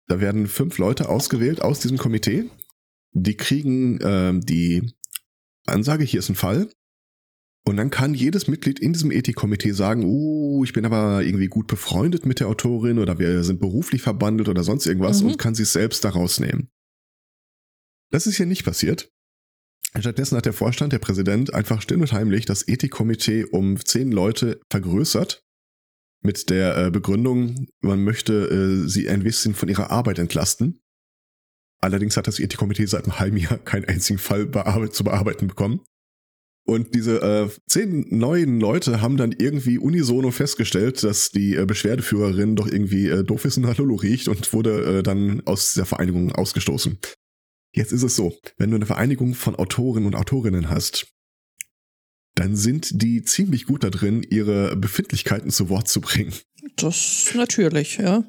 da werden fünf Leute ausgewählt aus diesem Komitee. Die kriegen ähm, die Ansage, hier ist ein Fall. Und dann kann jedes Mitglied in diesem Ethikkomitee sagen, uh, ich bin aber irgendwie gut befreundet mit der Autorin oder wir sind beruflich verbandelt oder sonst irgendwas Mhm. und kann sich selbst da rausnehmen. Das ist hier nicht passiert. Stattdessen hat der Vorstand, der Präsident, einfach still und heimlich das Ethikkomitee um zehn Leute vergrößert. Mit der äh, Begründung, man möchte äh, sie ein bisschen von ihrer Arbeit entlasten. Allerdings hat das Ethikkomitee seit einem halben Jahr keinen einzigen Fall zu bearbeiten bekommen. Und diese äh, zehn neuen Leute haben dann irgendwie unisono festgestellt, dass die äh, Beschwerdeführerin doch irgendwie äh, doof ist und nach riecht und wurde äh, dann aus der Vereinigung ausgestoßen. Jetzt ist es so, wenn du eine Vereinigung von Autoren und Autorinnen hast, dann sind die ziemlich gut da drin, ihre Befindlichkeiten zu Wort zu bringen. Das natürlich, ja.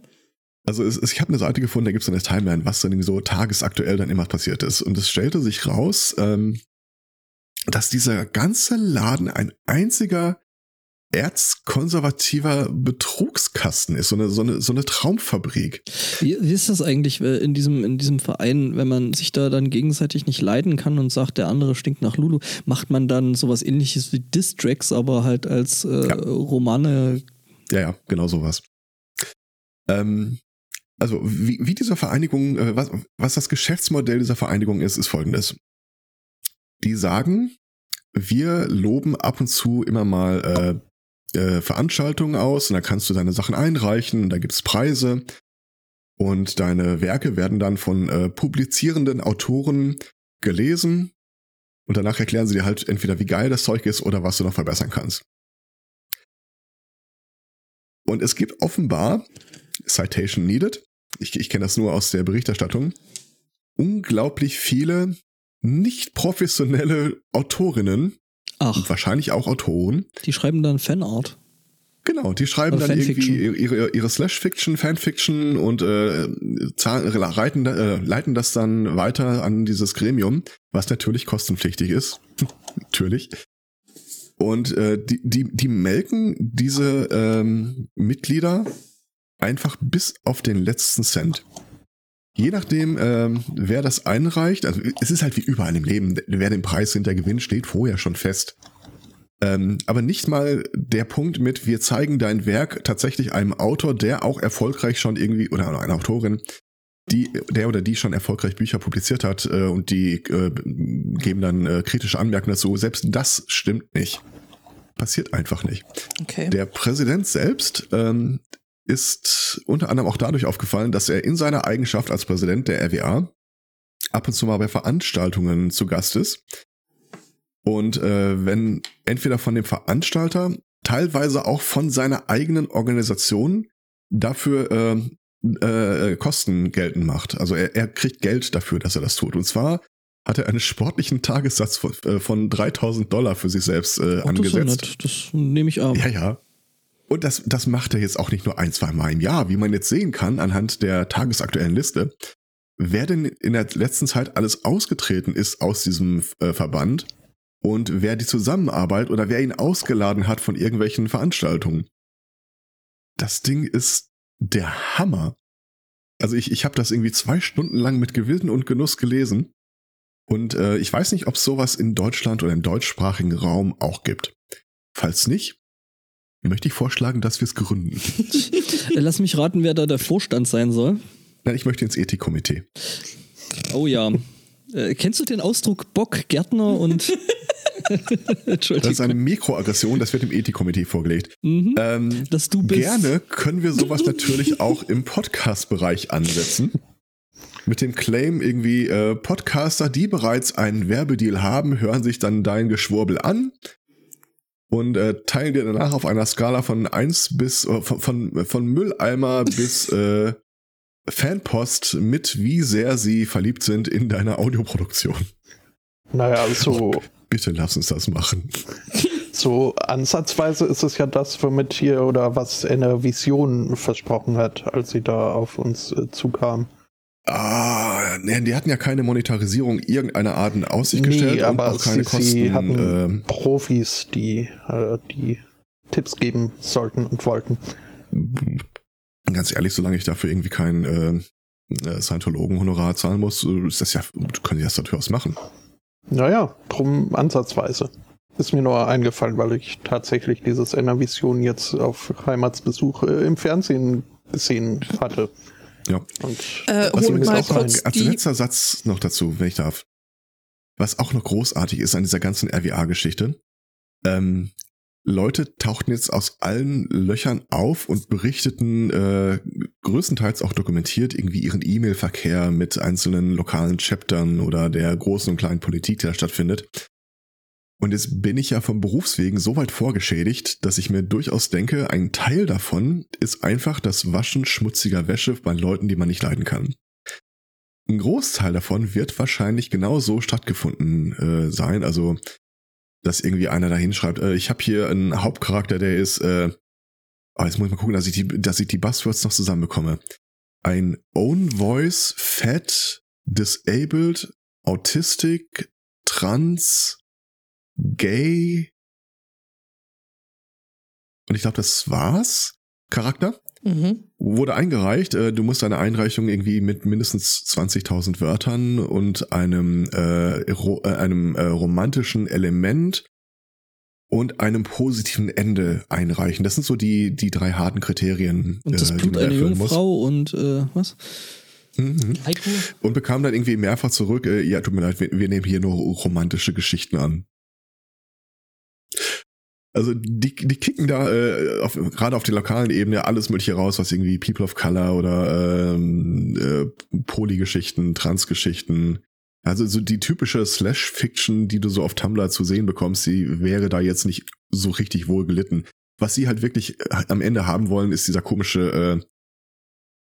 Also es, es, ich habe eine Seite gefunden, da gibt es eine Timeline, was dann so tagesaktuell dann immer passiert ist. Und es stellte sich raus, ähm, dass dieser ganze Laden ein einziger erzkonservativer Betrugskasten ist, so eine, so eine, so eine Traumfabrik. Wie, wie ist das eigentlich äh, in diesem, in diesem Verein, wenn man sich da dann gegenseitig nicht leiden kann und sagt, der andere stinkt nach Lulu, macht man dann sowas ähnliches wie Distracks, aber halt als äh, Ja. Romane. Ja, ja, genau sowas. Ähm, also wie, wie diese Vereinigung, äh, was, was das Geschäftsmodell dieser Vereinigung ist, ist folgendes. Die sagen, wir loben ab und zu immer mal äh, äh, Veranstaltungen aus und da kannst du deine Sachen einreichen, da gibt's Preise und deine Werke werden dann von äh, publizierenden Autoren gelesen und danach erklären sie dir halt entweder, wie geil das Zeug ist oder was du noch verbessern kannst. Und es gibt offenbar, Citation needed, ich, ich kenne das nur aus der Berichterstattung, unglaublich viele nicht professionelle Autorinnen und Ach, wahrscheinlich auch Autoren. die schreiben dann Fanart. Genau, die schreiben Oder dann Fanfiction. irgendwie ihre, ihre Slash-Fiction, Fanfiction und äh, reiten, äh, leiten das dann weiter an dieses Gremium, was natürlich kostenpflichtig ist. [LAUGHS] natürlich. Und äh, die, die, die melken diese ähm, Mitglieder einfach bis auf den letzten Cent. Je nachdem, ähm, wer das einreicht, also es ist halt wie überall im Leben, wer den Preis hinter gewinnt, steht vorher schon fest. Ähm, aber nicht mal der Punkt mit, wir zeigen dein Werk tatsächlich einem Autor, der auch erfolgreich schon irgendwie, oder einer Autorin, die, der oder die schon erfolgreich Bücher publiziert hat äh, und die äh, geben dann äh, kritische Anmerkungen dazu. Selbst das stimmt nicht. Passiert einfach nicht. Okay. Der Präsident selbst ähm, ist unter anderem auch dadurch aufgefallen, dass er in seiner Eigenschaft als Präsident der RWA ab und zu mal bei Veranstaltungen zu Gast ist. Und äh, wenn entweder von dem Veranstalter, teilweise auch von seiner eigenen Organisation dafür äh, äh, Kosten geltend macht. Also er, er kriegt Geld dafür, dass er das tut. Und zwar hat er einen sportlichen Tagessatz von, äh, von 3000 Dollar für sich selbst äh, Ach, das ist ja angesetzt. nett. Das nehme ich ab. Ja, ja. Und das, das macht er jetzt auch nicht nur ein, zwei Mal im Jahr, wie man jetzt sehen kann anhand der tagesaktuellen Liste. Wer denn in der letzten Zeit alles ausgetreten ist aus diesem äh, Verband und wer die Zusammenarbeit oder wer ihn ausgeladen hat von irgendwelchen Veranstaltungen. Das Ding ist der Hammer. Also ich, ich habe das irgendwie zwei Stunden lang mit Gewinn und Genuss gelesen. Und äh, ich weiß nicht, ob es sowas in Deutschland oder im deutschsprachigen Raum auch gibt. Falls nicht, möchte ich vorschlagen, dass wir es gründen. [LAUGHS] Lass mich raten, wer da der Vorstand sein soll. Nein, ich möchte ins Ethikkomitee. Oh ja. Äh, kennst du den Ausdruck Bock, Gärtner und. [LAUGHS] Das ist eine Mikroaggression, das wird im Ethikkomitee vorgelegt. Mhm. Ähm, Dass du bist. Gerne können wir sowas natürlich auch im Podcast-Bereich ansetzen. Mit dem Claim irgendwie, äh, Podcaster, die bereits einen Werbedeal haben, hören sich dann dein Geschwurbel an und äh, teilen dir danach auf einer Skala von 1 bis, äh, von, von, von Mülleimer [LAUGHS] bis äh, Fanpost mit, wie sehr sie verliebt sind in deine Audioproduktion. Naja, so, [LAUGHS] Bitte lass uns das machen. [LAUGHS] so ansatzweise ist es ja das, womit hier oder was eine Vision versprochen hat, als sie da auf uns äh, zukam. Ah, nee, die hatten ja keine Monetarisierung irgendeiner Art in Aussicht gestellt und auch keine sie, Kosten. sie hatten ähm, Profis, die äh, die Tipps geben sollten und wollten. ganz ehrlich, solange ich dafür irgendwie kein äh, äh, Scientologen-Honorar zahlen muss, ist das ja, können die das durchaus machen. Naja, drum ansatzweise. Ist mir nur eingefallen, weil ich tatsächlich dieses Enervision jetzt auf Heimatsbesuch äh, im Fernsehen gesehen hatte. Ja. Und Äh, Was hol übrigens auch kurz als die. letzter Satz noch dazu, wenn ich darf. Was auch noch großartig ist an dieser ganzen RWA-Geschichte. Ähm, Leute tauchten jetzt aus allen Löchern auf und berichteten äh, größtenteils auch dokumentiert irgendwie ihren E-Mail-Verkehr mit einzelnen lokalen Chaptern oder der großen und kleinen Politik, die da stattfindet. Und jetzt bin ich ja vom Berufswegen so weit vorgeschädigt, dass ich mir durchaus denke, ein Teil davon ist einfach das Waschen schmutziger Wäsche bei Leuten, die man nicht leiden kann. Ein Großteil davon wird wahrscheinlich genau so stattgefunden äh, sein. Also, dass irgendwie einer da hinschreibt, äh, ich habe hier einen Hauptcharakter, der ist, äh, oh, jetzt muss ich mal gucken, dass ich die, dass ich die Buzzwords noch zusammenbekomme. Ein Own Voice, Fat, Disabled, Autistic, Trans, Gay. Und ich glaube, das war's. Charakter Mhm. wurde eingereicht. Äh, Du musst deine Einreichung irgendwie mit mindestens 20.000 Wörtern und einem, äh, ro äh, einem äh, romantischen Element und einem positiven Ende einreichen. Das sind so die, die drei harten Kriterien. Und das äh, die Blut man einer erfüllen muss. Jungfrau und äh, was? Mhm. Heiko? Und bekam dann irgendwie mehrfach zurück, äh, ja, tut mir leid, wir, wir nehmen hier nur romantische Geschichten an. Also die, die kicken da äh, auf, gerade auf der lokalen Ebene alles mögliche raus, was irgendwie People of Color oder ähm, äh, Polygeschichten, Transgeschichten. Also so die typische Slash-Fiction, die du so auf Tumblr zu sehen bekommst, die wäre da jetzt nicht so richtig wohl gelitten. Was sie halt wirklich äh, am Ende haben wollen, ist dieser komische, äh,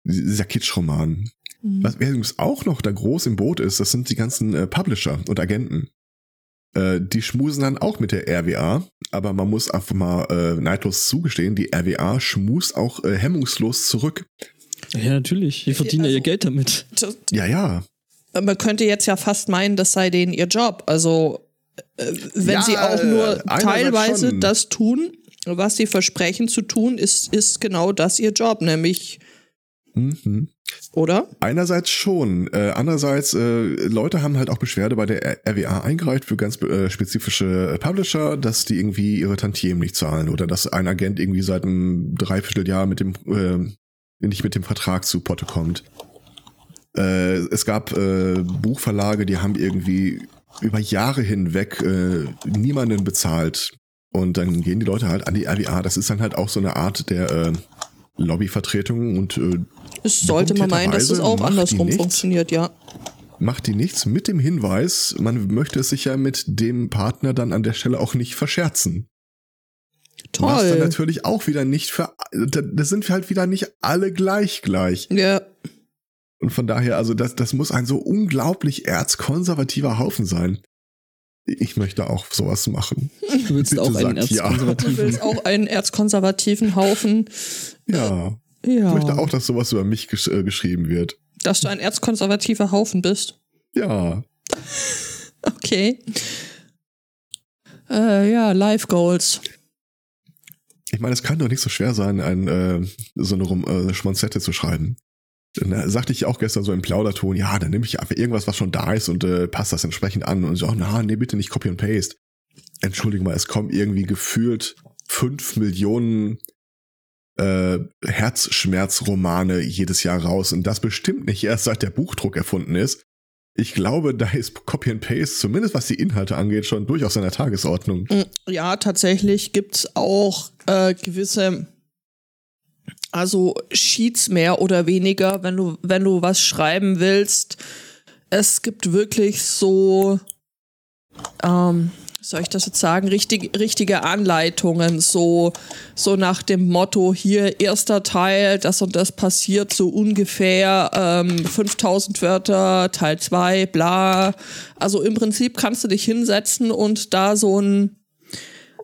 dieser Kitsch-Roman. Mhm. Was übrigens auch noch da groß im Boot ist, das sind die ganzen äh, Publisher und Agenten. Äh, die schmusen dann auch mit der RWA, aber man muss einfach mal äh, neidlos zugestehen, die RWA schmust auch äh, hemmungslos zurück. Ja, natürlich. Die verdienen ja ihr Also- Geld damit. Das- Ja, ja. Man könnte jetzt ja fast meinen, das sei denen ihr Job. Also, äh, wenn Ja, sie auch nur äh, teilweise schon. das tun, was sie versprechen zu tun, ist, ist genau das ihr Job, nämlich, Mhm. Oder? Einerseits schon. Äh, andererseits, äh, Leute haben halt auch Beschwerde bei der RWA eingereicht für ganz äh, spezifische Publisher, dass die irgendwie ihre Tantiemen nicht zahlen oder dass ein Agent irgendwie seit einem Dreivierteljahr mit dem äh, nicht mit dem Vertrag zu Potte kommt. Äh, es gab äh, Buchverlage, die haben irgendwie über Jahre hinweg äh, niemanden bezahlt. Und dann gehen die Leute halt an die RWA. Das ist dann halt auch so eine Art der äh, Lobbyvertretung und äh, Es sollte man meinen, dass es auch andersrum nichts. funktioniert, ja. macht die nichts mit dem Hinweis, man möchte es sich ja mit dem Partner dann an der Stelle auch nicht verscherzen. Was dann Toll. natürlich auch wieder nicht für, da da sind wir halt wieder nicht alle gleich gleich. Ja, Und von daher, also das, das muss ein so unglaublich erzkonservativer Haufen sein. Ich möchte auch sowas machen. Du willst Bitte auch einen ja. du willst auch einen erzkonservativen Haufen. Ja. Ich Ja. möchte auch, dass sowas über mich gesch äh, geschrieben wird. Dass du ein erzkonservativer Haufen bist. Ja. Okay. Äh, ja, Life Goals. Ich meine, es kann doch nicht so schwer sein, ein, äh, so eine Rom äh, Schmonzette zu schreiben. Dann äh, sagte ich auch gestern so im Plauderton, ja, dann nehme ich einfach irgendwas, was schon da ist und äh, passt das entsprechend an. Und so, oh, na, nee, bitte nicht Copy und Paste. Entschuldige mal, es kommen irgendwie gefühlt fünf Millionen äh, Herzschmerzromane jedes Jahr raus und das bestimmt nicht erst seit der Buchdruck erfunden ist. Ich glaube, da ist Copy and Paste, zumindest was die Inhalte angeht, schon durchaus an der Tagesordnung. Mm, Ja, tatsächlich gibt's auch äh, gewisse, also Sheets mehr oder weniger, wenn du, wenn du was schreiben willst. Es gibt wirklich so, ähm, soll ich das jetzt sagen, richtig, richtige Anleitungen, so, so nach dem Motto, hier erster Teil, das und das passiert so ungefähr, ähm, 5000 Wörter, Teil 2, bla. Also im Prinzip kannst du dich hinsetzen und da so ein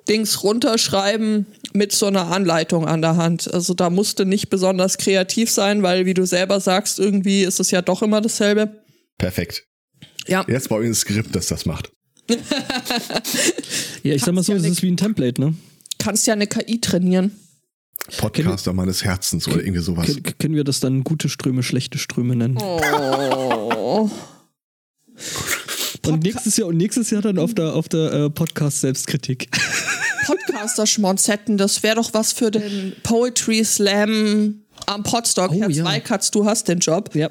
Dings runterschreiben mit so einer Anleitung an der Hand. Also da musst du nicht besonders kreativ sein, weil wie du selber sagst, irgendwie ist es ja doch immer dasselbe. Perfekt. Ja, Jetzt brauche ich ein Skript, das das macht. [LAUGHS] Ja, ich sag mal so, Kannst es ja ist wie ein Template, ne? kannst ja eine KI trainieren. Podcaster meines Herzens oder irgendwie sowas. Können wir das dann gute Ströme, schlechte Ströme nennen? Oh. Und nächstes Jahr und nächstes Jahr dann auf der auf der äh, Podcast Selbstkritik. [LAUGHS] Podcaster-Schmonzetten, das wäre doch was für den Poetry Slam am Podstock. Oh, Herr ja. Zweikatz, du hast den Job. ja.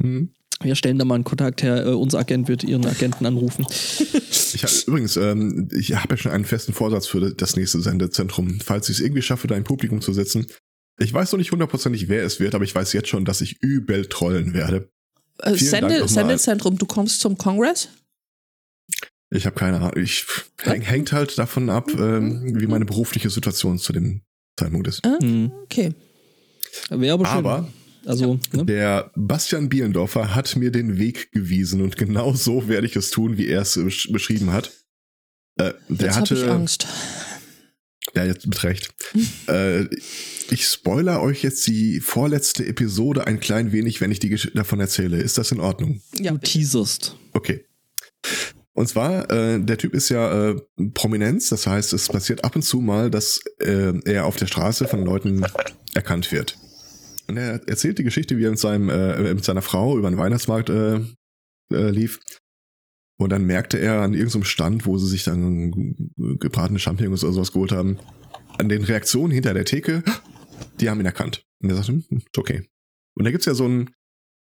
Hm. Wir stellen da mal einen Kontakt her. Äh, unser Agent wird ihren Agenten anrufen. Ich hab, übrigens, ähm, ich habe ja schon einen festen Vorsatz für das nächste Sendezentrum. Falls ich es irgendwie schaffe, da ein Publikum zu setzen. Ich weiß noch nicht hundertprozentig, wer es wird, aber ich weiß jetzt schon, dass ich übel trollen werde. Äh, Sende. Sendezentrum, du kommst zum Kongress? Ich habe keine Ahnung. Ich häng, hängt halt davon ab, ähm, wie meine berufliche Situation zu dem Zeitpunkt ist. Ah, Mhm. Okay. Wäre aber schön. Aber also, ne? der Bastian Bielendorfer hat mir den Weg gewiesen und genau so werde ich es tun, wie er es besch- beschrieben hat. Äh, der Jetzt habe ich hatte, Angst. ja, jetzt mit Recht. [LAUGHS] äh, ich spoiler euch jetzt die vorletzte Episode ein klein wenig, wenn ich die Gesch davon erzähle. Ist das in Ordnung? Ja, du teaserst. Okay. Und zwar, äh, der Typ ist ja äh, Prominenz, das heißt, es passiert ab und zu mal, dass äh, er auf der Straße von Leuten erkannt wird. Und er erzählt die Geschichte, wie er mit, seinem, äh, mit seiner Frau über den Weihnachtsmarkt äh, äh, lief. Und dann merkte er an irgendeinem Stand, wo sie sich dann gebratene Champignons oder sowas geholt haben, an den Reaktionen hinter der Theke, die haben ihn erkannt. Und er sagte, hm, ist okay. Und da gibt's ja so ein,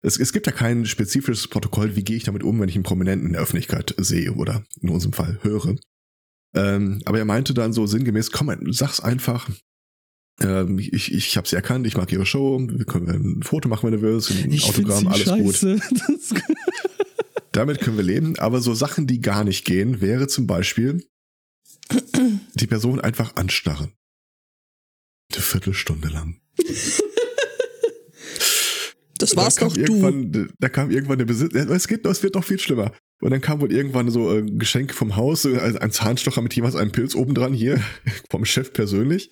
es, es gibt ja kein spezifisches Protokoll, wie gehe ich damit um, wenn ich einen Prominenten in der Öffentlichkeit sehe oder in unserem Fall höre. Ähm, aber er meinte dann so sinngemäß, komm, sag's einfach. Ähm, ich, ich habe sie erkannt, ich mag ihre Show, wir können ein Foto machen, wenn du willst, ein Ich Autogramm, alles gut. scheiße. [LAUGHS] Das, Damit können wir leben, aber so Sachen, die gar nicht gehen, wäre zum Beispiel die Person einfach anstarren. Eine Viertelstunde lang. das Da war's doch du. Da kam irgendwann der Besitzer, es geht, es wird noch viel schlimmer. Und dann kam wohl irgendwann so ein äh, Geschenk vom Haus, also ein Zahnstocher mit jeweils einem Pilz oben dran hier, [LAUGHS] vom Chef persönlich.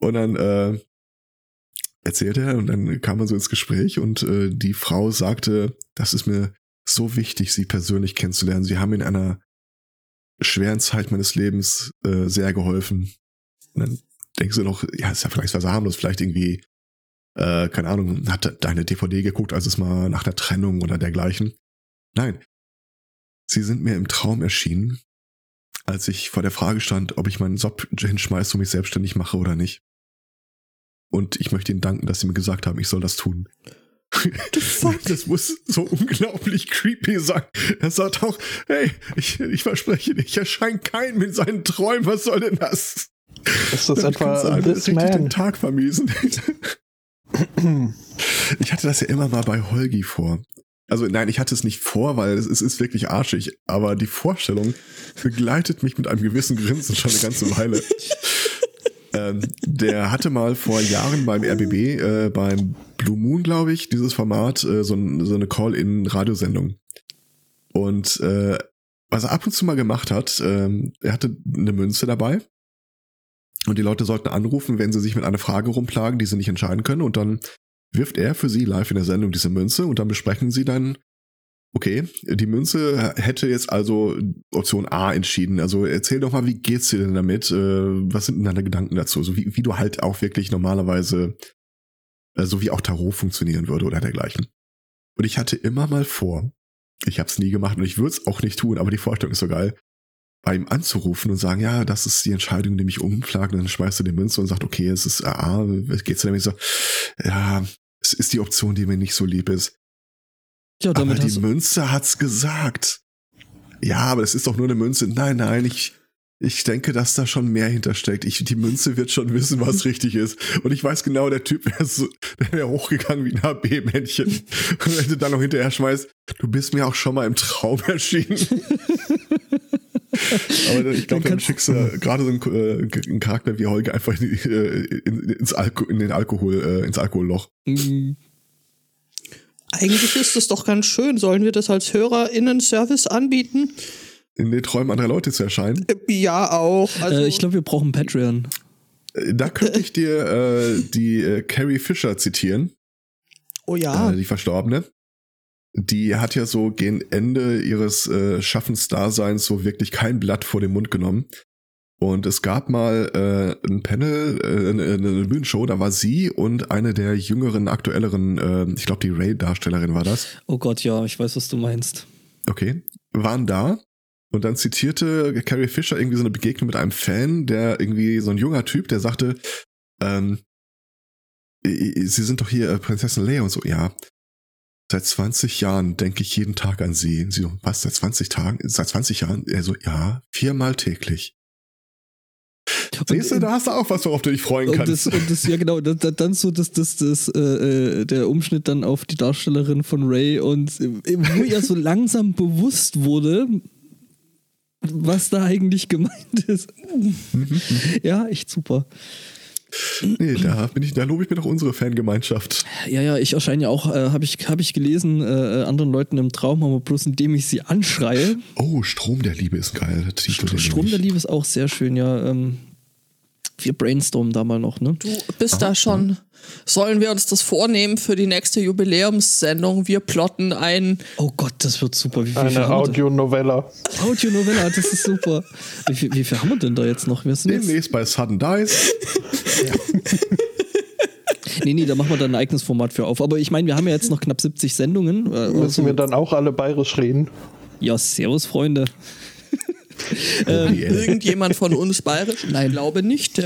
Und dann äh, erzählte er und dann kam man so ins Gespräch und äh, die Frau sagte, das ist mir so wichtig, sie persönlich kennenzulernen. Sie haben in einer schweren Zeit meines Lebens äh, sehr geholfen. Und dann denkst du noch, ja, ist ja vielleicht was harmlos, vielleicht irgendwie äh, keine Ahnung, hat deine DVD geguckt, als es mal nach einer Trennung oder dergleichen. Nein. Sie sind mir im Traum erschienen, als ich vor der Frage stand, ob ich meinen Job hinschmeiße und mich selbstständig mache oder nicht. Und ich möchte Ihnen danken, dass Sie mir gesagt haben, ich soll das tun. Das [LAUGHS] muss so unglaublich creepy sein. Er sagt auch, hey, ich, ich verspreche dir, ich erscheine keinem in seinen Träumen. Was soll denn das? Ist das Damit etwa einem This richtig den Man? Tag vermiesen. [CLEARS THROAT] Ich hatte das ja immer mal bei Holgi vor. Also nein, ich hatte es nicht vor, weil es, es ist wirklich arschig, aber die Vorstellung begleitet mich mit einem gewissen Grinsen schon eine ganze Weile. [LAUGHS] ähm, der hatte mal vor Jahren beim RBB, äh, beim Blue Moon, glaube ich, dieses Format, äh, so, so eine Call-in-Radiosendung. Und äh, was er ab und zu mal gemacht hat, ähm, er hatte eine Münze dabei und die Leute sollten anrufen, wenn sie sich mit einer Frage rumplagen, die sie nicht entscheiden können. Und dann wirft er für sie live in der Sendung diese Münze und dann besprechen sie dann, okay, die Münze hätte jetzt also Option A entschieden. Also erzähl doch mal, wie geht's dir denn damit? Äh, Was sind denn deine Gedanken dazu? So wie, wie du halt auch wirklich normalerweise, äh, so wie auch Tarot funktionieren würde oder dergleichen. Und ich hatte immer mal vor, ich habe es nie gemacht und ich würde es auch nicht tun, aber die Vorstellung ist so geil, bei ihm anzurufen und sagen, ja, das ist die Entscheidung, die mich umschlagen. Und dann schmeißt er die Münze und sagt, okay, es ist AA, geht's denn? Ich so, ja, es ist die Option, die mir nicht so lieb ist. Ja, Aber die Münze hat's gesagt. Ja, aber es ist doch nur eine Münze. Nein, nein, ich, ich denke, dass da schon mehr hintersteckt. Ich, die Münze wird schon wissen, was richtig ist. Und ich weiß genau, der Typ wäre so, wäre hochgegangen wie ein HB-Männchen. Und wenn du dann noch hinterher schmeißt, du bist mir auch schon mal im Traum erschienen. aber ich glaube, dann schickst du gerade so einen, äh, einen Charakter wie Holger einfach in, äh, in, ins Alko in den Alkohol, äh, ins Alkoholloch. Mm, Eigentlich ist es doch ganz schön. Sollen wir das als HörerInnen-Service anbieten? In den Träumen anderer Leute zu erscheinen. Äh, Ja, auch. Also, äh, ich glaube, wir brauchen Patreon. Äh, Da könnte ich dir äh, die äh, Carrie Fisher zitieren. oh ja. äh, die Verstorbene. Die hat ja so gegen Ende ihres äh, Schaffensdaseins so wirklich kein Blatt vor den Mund genommen. Und es gab mal äh, ein Panel, äh, eine, eine Bühnenshow, da war sie und eine der jüngeren, aktuelleren, äh, ich glaube die Ray-Darstellerin war das, Oh Gott, ja, ich weiß, was du meinst. okay, waren da. Und dann zitierte Carrie Fisher irgendwie so eine Begegnung mit einem Fan, der irgendwie so ein junger Typ, der sagte, ähm, "I- I- Sie sind doch hier äh, Prinzessin Leia und so, ja. Seit 20 Jahren denke ich jeden Tag an sie. Sie so, was, seit 20 Tagen? Seit 20 Jahren? Er so, ja, viermal täglich. Siehst du, da hast du auch was, worauf du dich freuen Und kannst. das, und das, ja genau, das, dann so das, das, das, äh, äh, der Umschnitt dann auf die Darstellerin von Ray und äh, wo ihr so langsam bewusst wurde, was da eigentlich gemeint ist. ja, echt super. Nee, da bin ich, da lobe ich mir doch unsere Fangemeinschaft. Ja, ja, ich erscheine ja auch, äh, habe ich, hab ich gelesen, äh, äh, anderen Leuten im Traum, aber bloß indem ich sie anschreie. Oh, Strom der Liebe ist geiler Titel. den Strom der. Liebe ist auch sehr schön, ja. Ähm, wir brainstormen da mal noch, ne? Du bist da schon. Sollen wir uns das vornehmen für die nächste Jubiläumssendung? Wir plotten ein. Oh Gott, das wird super. Wie, wie viel Eine haben wir denn? Audionovella. Audionovella, das ist super. [LAUGHS] Wie viel, wie viel haben wir denn da jetzt noch? Wir sind jetzt, Demnächst bei Sudden Dice. [LAUGHS] nee, nee, da machen wir dann ein eigenes Format für auf. Aber ich meine, wir haben ja jetzt noch knapp 70 Sendungen. Äh, Müssen also- wir dann auch alle bayerisch reden? ja, servus, Freunde. Ähm, Irgendjemand von uns bayerisch? Nein, ich glaube nicht.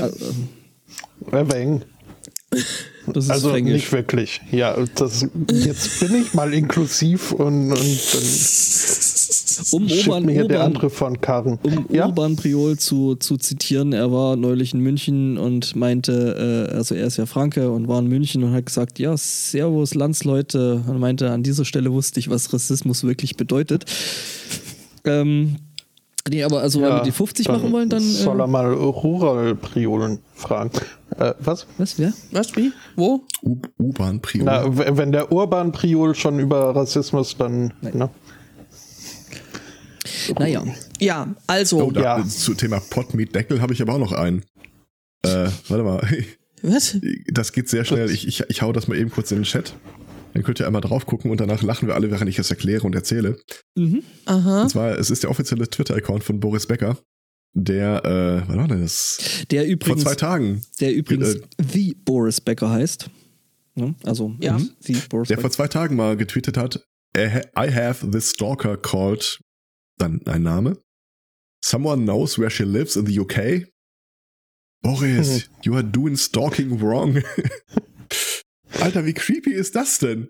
Das ist Also Fränkisch. nicht wirklich. Ja, das, jetzt bin ich mal inklusiv und, und dann Um Urban, mir hier der andere von Karren. um ja? Urban Priol zu, zu zitieren, er war neulich in München und meinte, äh, also er ist ja Franke und war in München und hat gesagt, ja, Servus Landsleute und meinte, an dieser Stelle wusste ich, was Rassismus wirklich bedeutet. Ähm, nee, aber also wenn wir die 50 dann machen wollen, dann... soll er Äh, mal Rural-Priolen fragen. Äh, was? was, wer? was, wie? Wo? U- U-Bahn Priol. Na, w- wenn der Urban-Priol schon über Rassismus, dann. Ne? Naja, Ja, also. Oh, da, Ja. Zu Thema Pot mit Deckel habe ich aber auch noch einen. Äh, warte mal. [LAUGHS] Was? Das geht sehr schnell. Ich, ich, ich hau das mal eben kurz in den Chat. Dann könnt ihr einmal drauf gucken und danach lachen wir alle, während ich es erkläre und erzähle. Aha. Und zwar, es ist der offizielle Twitter-Account von Boris Becker, der, äh, was war denn das? der Vor übrigens, zwei Tagen. der übrigens Äh, The Boris Becker heißt. Ne? Also, Ja. mhm, The Boris Der Becker. vor zwei Tagen mal getweetet hat, I have this stalker called, dann ein Name. Someone knows where she lives in the UK? Boris, [LAUGHS] you are doing stalking wrong. [LAUGHS] Alter, wie creepy ist das denn?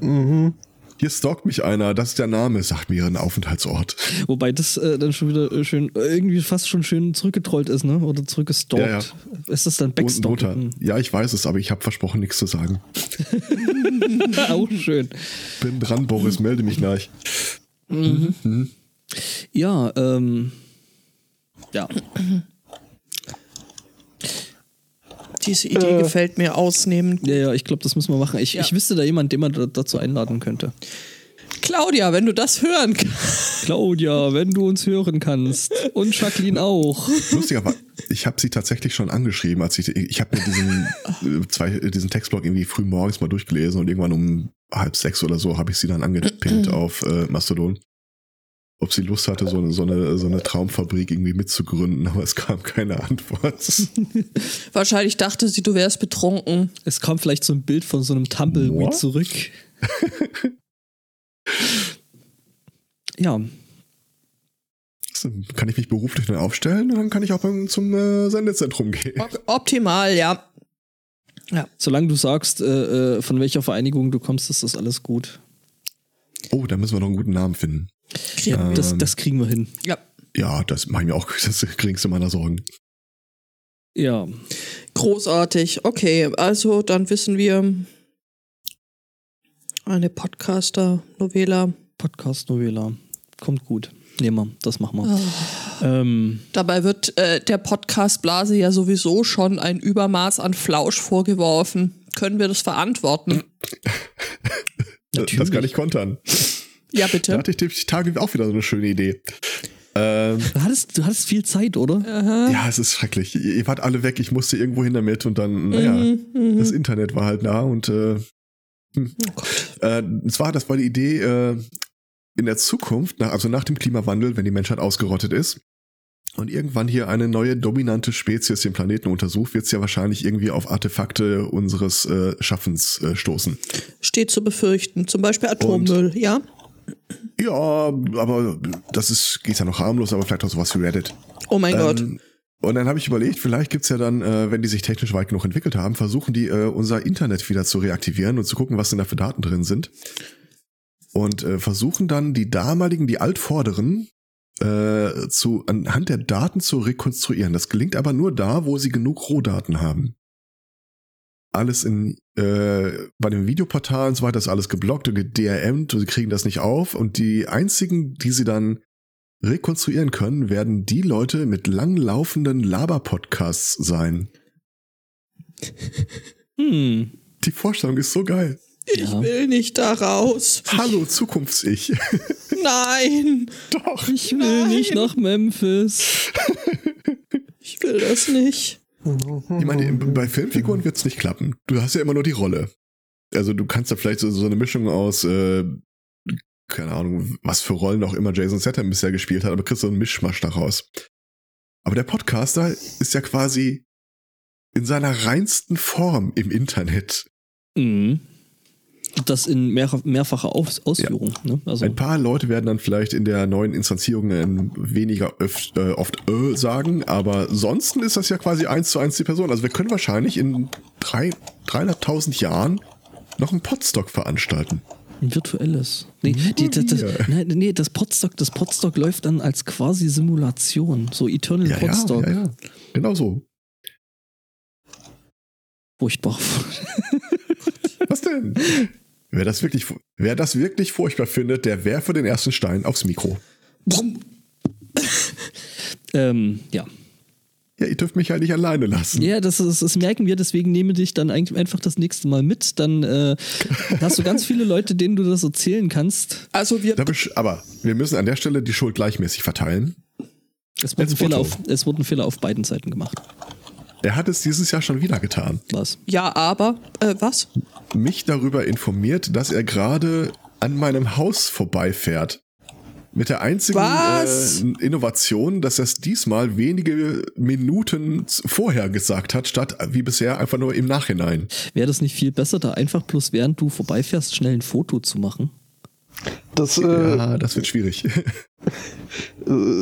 Mhm. Hier stalkt mich einer, das ist der Name, sagt mir ihren Aufenthaltsort. Wobei das äh, dann schon wieder äh, schön, äh, irgendwie fast schon schön zurückgetrollt ist, ne? Oder zurückgestalkt. Ja, ja. Ist das dann Unten Backstalk? drunter. Ja, ich weiß es, aber ich habe versprochen, nichts zu sagen. [LAUGHS] Auch schön. Bin dran, Boris, melde mich gleich. Ja, ähm. Ja. Diese Idee Äh. gefällt mir ausnehmend. Ja, ja, ich glaube, das müssen wir machen. Ich, Ja. ich wüsste da jemanden, den man da, dazu einladen könnte. Claudia, wenn du das hören kannst. [LAUGHS] Claudia, wenn du uns hören kannst. Und Jacqueline auch. Lustig, aber ich habe sie tatsächlich schon angeschrieben, als ich ich habe mir diesen äh, zwei äh, diesen Textblock irgendwie früh morgens mal durchgelesen und irgendwann um halb sechs oder so habe ich sie dann angepinnt [CLEARS THROAT] auf äh, Mastodon. Ob sie Lust hatte, so eine, so eine so eine Traumfabrik irgendwie mitzugründen, aber es kam keine Antwort. [LAUGHS] Wahrscheinlich dachte sie, du wärst betrunken. Es kam vielleicht so ein Bild von so einem Tumbleweed What? zurück. [LAUGHS] ja, kann ich mich beruflich dann aufstellen und dann kann ich auch zum äh, Sendezentrum gehen. Op optimal, ja. Solange du sagst, äh, äh, von welcher Vereinigung du kommst, ist das alles gut. Oh, da müssen wir noch einen guten Namen finden. Ja. Ähm, Das, das kriegen wir hin. ja. Ja, das mache ich mir auch [LAUGHS] das geringste meiner Sorgen. Ja. Großartig. Okay, also dann wissen wir eine Podcaster-Novela. Podcast Novela. Kommt gut. Nehmen wir, das machen wir. Ah. Ähm, Dabei wird äh, der Podcast Blase ja sowieso schon ein Übermaß an Flausch vorgeworfen. Können wir das verantworten? [LAUGHS] Das kann ich kontern. Ja, Da bitte. hatte ich die Tage auch wieder so eine schöne Idee. Ähm, du, hattest, du hattest viel Zeit, oder? ja, es ist schrecklich. Ihr, wart alle weg, ich musste irgendwo hin damit und dann, naja, Mhm, das mhm. Internet war halt da und äh, Oh Gott. Äh, und zwar, das war die Idee, äh, in der Zukunft, nach, also nach dem Klimawandel, wenn die Menschheit ausgerottet ist und irgendwann hier eine neue dominante Spezies den Planeten untersucht, wird es ja wahrscheinlich irgendwie auf Artefakte unseres äh, Schaffens äh, stoßen. Steht zu befürchten. Zum Beispiel Atommüll, ja? Ja, aber das ist, geht ja noch harmlos, aber vielleicht auch sowas wie Reddit. Oh mein Gott. Ähm, und dann habe ich überlegt, vielleicht gibt's ja dann, äh, wenn die sich technisch weit genug entwickelt haben, versuchen die äh, unser Internet wieder zu reaktivieren und zu gucken, was denn da für Daten drin sind. Und äh, versuchen dann die damaligen, die altvorderen, äh, zu, anhand der Daten zu rekonstruieren. Das gelingt aber nur da, wo sie genug Rohdaten haben. Alles in, äh, bei dem Videoportal und so weiter ist alles geblockt und gedRMt und sie kriegen das nicht auf. Und die einzigen, die sie dann rekonstruieren können, werden die Leute mit langlaufenden Laber-Podcasts sein. [LAUGHS] Hm. Die Vorstellung ist so geil. Ich Ja. will nicht da raus. Hallo, Zukunfts-Ich. [LAUGHS] Nein, Doch. Ich will Nein. nicht nach Memphis. [LAUGHS] ich will das nicht. Ich meine, bei Filmfiguren wird's nicht klappen. Du hast ja immer nur die Rolle. Also du kannst da vielleicht so, so eine Mischung aus, äh, keine Ahnung, was für Rollen auch immer Jason Statham bisher gespielt hat, aber kriegst so einen Mischmasch daraus. Aber der Podcaster ist ja quasi in seiner reinsten Form im Internet. Mhm. Das in mehr, mehrfacher Aus Ausführung. Ne? Also, Ein paar Leute werden dann vielleicht in der neuen Instanzierung äh, weniger öf äh, oft äh sagen, aber sonst ist das ja quasi eins zu eins die Person. Also wir können wahrscheinlich in drei, 300.000 Jahren noch einen Podstock veranstalten. ein virtuelles. Nee, die, das, das, Ja. nein, nee das Podstock, das Podstock läuft dann als quasi Simulation. So Eternal Ja, ja, Podstock. ja, ja. Genau so. Furchtbar. Was denn? [LAUGHS] Wer das wirklich, wer das wirklich furchtbar findet, der werfe den ersten Stein aufs Mikro. Brumm. [LAUGHS] ähm, ja. Ja, ihr dürft mich ja nicht alleine lassen. Ja, das, ist, das merken wir, deswegen nehme dich dann eigentlich einfach das nächste Mal mit. Dann äh, [LAUGHS] hast du ganz viele Leute, denen du das erzählen kannst. Also wir Aber wir müssen an der Stelle die Schuld gleichmäßig verteilen. Es wurden, Fehler auf, es wurden Fehler auf beiden Seiten gemacht. Er hat es dieses Jahr schon wieder getan. Was? ja, aber äh, was? Mich darüber informiert, dass er gerade an meinem Haus vorbeifährt. Mit der einzigen äh, Innovation, dass er es diesmal wenige Minuten vorher gesagt hat, statt wie bisher einfach nur im Nachhinein. Wäre das nicht viel besser, da einfach bloß während du vorbeifährst, schnell ein Foto zu machen? Das äh, Ja, das wird schwierig. [LAUGHS]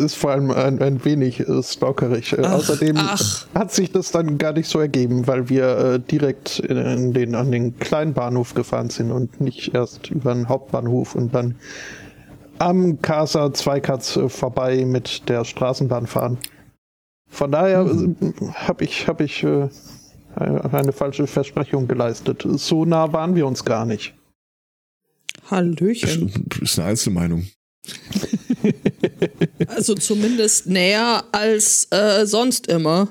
ist vor allem ein, ein wenig äh, stalkerig. Äh, Ach, Außerdem ach. hat sich das dann gar nicht so ergeben, weil wir äh, direkt in, in den, an den kleinen Bahnhof gefahren sind und nicht erst über den Hauptbahnhof und dann am Casa Zweikatz äh, vorbei mit der Straßenbahn fahren. Von daher Mhm. habe ich, hab ich äh, eine falsche Versprechung geleistet. So nah waren wir uns gar nicht. Hallöchen. ist eine Einzelmeinung. [LAUGHS] Also zumindest näher als äh, sonst immer.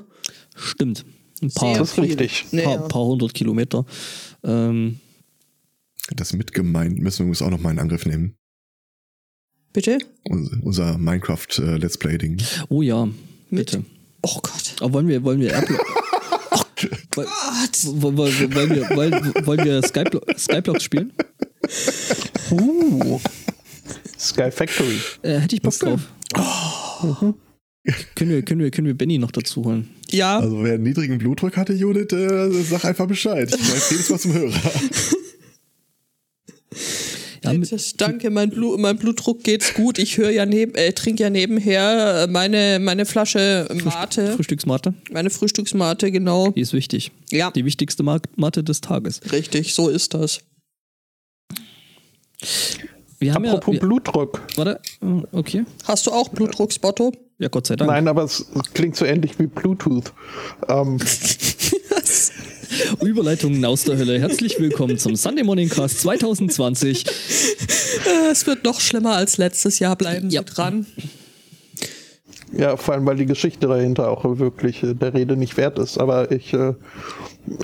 Stimmt. Ein paar, Das ist richtig. paar, paar hundert Kilometer. Ähm, Das mit gemeint müssen wir übrigens auch noch mal in Angriff nehmen. Bitte? Unser, unser Minecraft äh, Let's Play Ding. oh ja, Mit- bitte. Oh Gott. Aber wollen wir, wollen wir Airblock. [LAUGHS] Woll- wollen wir, wollen, wollen wir Skyblo Skyblocks spielen? [LAUGHS] Uh, Sky Factory. Äh, hätte ich Bock drauf. Können wir, können wir, können wir Benny noch dazu holen? Ja, Also wer einen niedrigen Blutdruck hatte, Judith, äh, sag einfach Bescheid. Ich weiß jedes Mal zum Hörer. Ja, mit, Das- Danke, mein, Blut, mein Blutdruck geht's gut. Ich höre ja neben, äh, trinke ja nebenher äh, meine, meine Flasche Mate, Frühstücksmate, meine Frühstücksmate, genau. die ist wichtig. Ja, Die wichtigste Ma- Mate des Tages. richtig, so ist das. Wir haben Apropos ja, wir, Blutdruck. warte, okay. Hast du auch Blutdrucksbotto? Ja, Gott sei Dank. Nein, aber es klingt so ähnlich wie Bluetooth. Ähm, [LAUGHS] Überleitungen aus der Hölle. Herzlich willkommen zum Sunday Morning Cast 2020. Äh, Es wird noch schlimmer als letztes Jahr. Bleiben Ja. Sie dran. ja, vor allem, weil die Geschichte dahinter auch wirklich äh, der Rede nicht wert ist. Aber ich äh,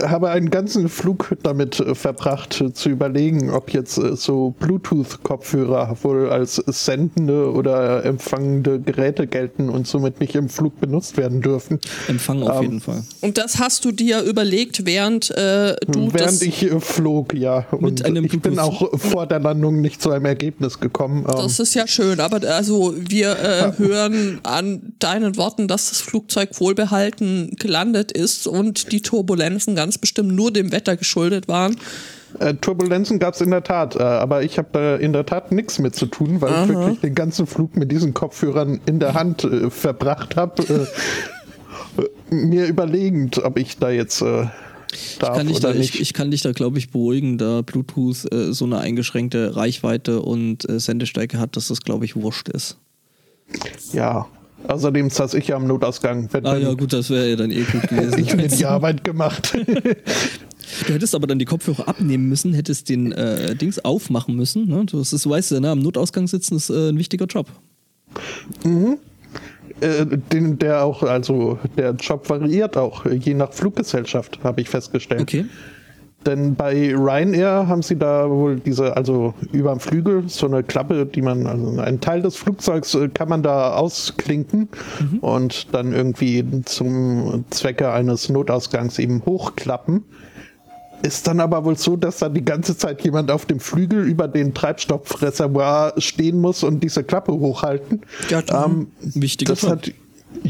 habe einen ganzen Flug damit äh, verbracht, äh, zu überlegen, ob jetzt äh, so Bluetooth-Kopfhörer wohl als sendende oder empfangende Geräte gelten und somit nicht im Flug benutzt werden dürfen. Empfang auf Ähm, jeden Fall. Und das hast du dir überlegt, während äh, du Während das, ich flog, ja. Und einem ich bin auch vor der Landung nicht zu einem Ergebnis gekommen. Ähm, Das ist ja schön, aber also wir äh, hören an deinen Worten, dass das Flugzeug wohlbehalten gelandet ist und die Turbulenzen ganz bestimmt nur dem Wetter geschuldet waren. Äh, Turbulenzen gab es in der Tat, äh, aber ich habe da in der Tat nichts mit zu tun, weil ich wirklich den ganzen Flug mit diesen Kopfhörern in der Hand äh, verbracht habe. Äh, äh, mir überlegend, ob ich da jetzt äh, darf Kann ich, da, ich, ich kann dich da, glaube ich, beruhigen, da Bluetooth äh, so eine eingeschränkte Reichweite und äh, Sendestärke hat, dass das, glaube ich, wurscht ist. ja, außerdem saß ich ja am Notausgang. Wenn Ah ja, gut, das wäre ja dann eh gut [LAUGHS] gewesen. ich mir die Arbeit gemacht. [LAUGHS] Du hättest aber dann die Kopfhörer abnehmen müssen, hättest den äh, Dings aufmachen müssen. Ne? Das ist, weißt du, ne? am Notausgang sitzen ist äh, ein wichtiger Job. äh, den, der auch, also der Job variiert auch, je nach Fluggesellschaft, habe ich festgestellt. Okay. Denn bei Ryanair haben sie da wohl diese, also über dem Flügel, so eine Klappe, die man, also einen Teil des Flugzeugs äh, kann man da ausklinken und dann irgendwie zum Zwecke eines Notausgangs eben hochklappen. Ist dann aber wohl so, dass da die ganze Zeit jemand auf dem Flügel über den Treibstoffreservoir stehen muss und diese Klappe hochhalten. Ja, ähm, Wichtiger das Job. hat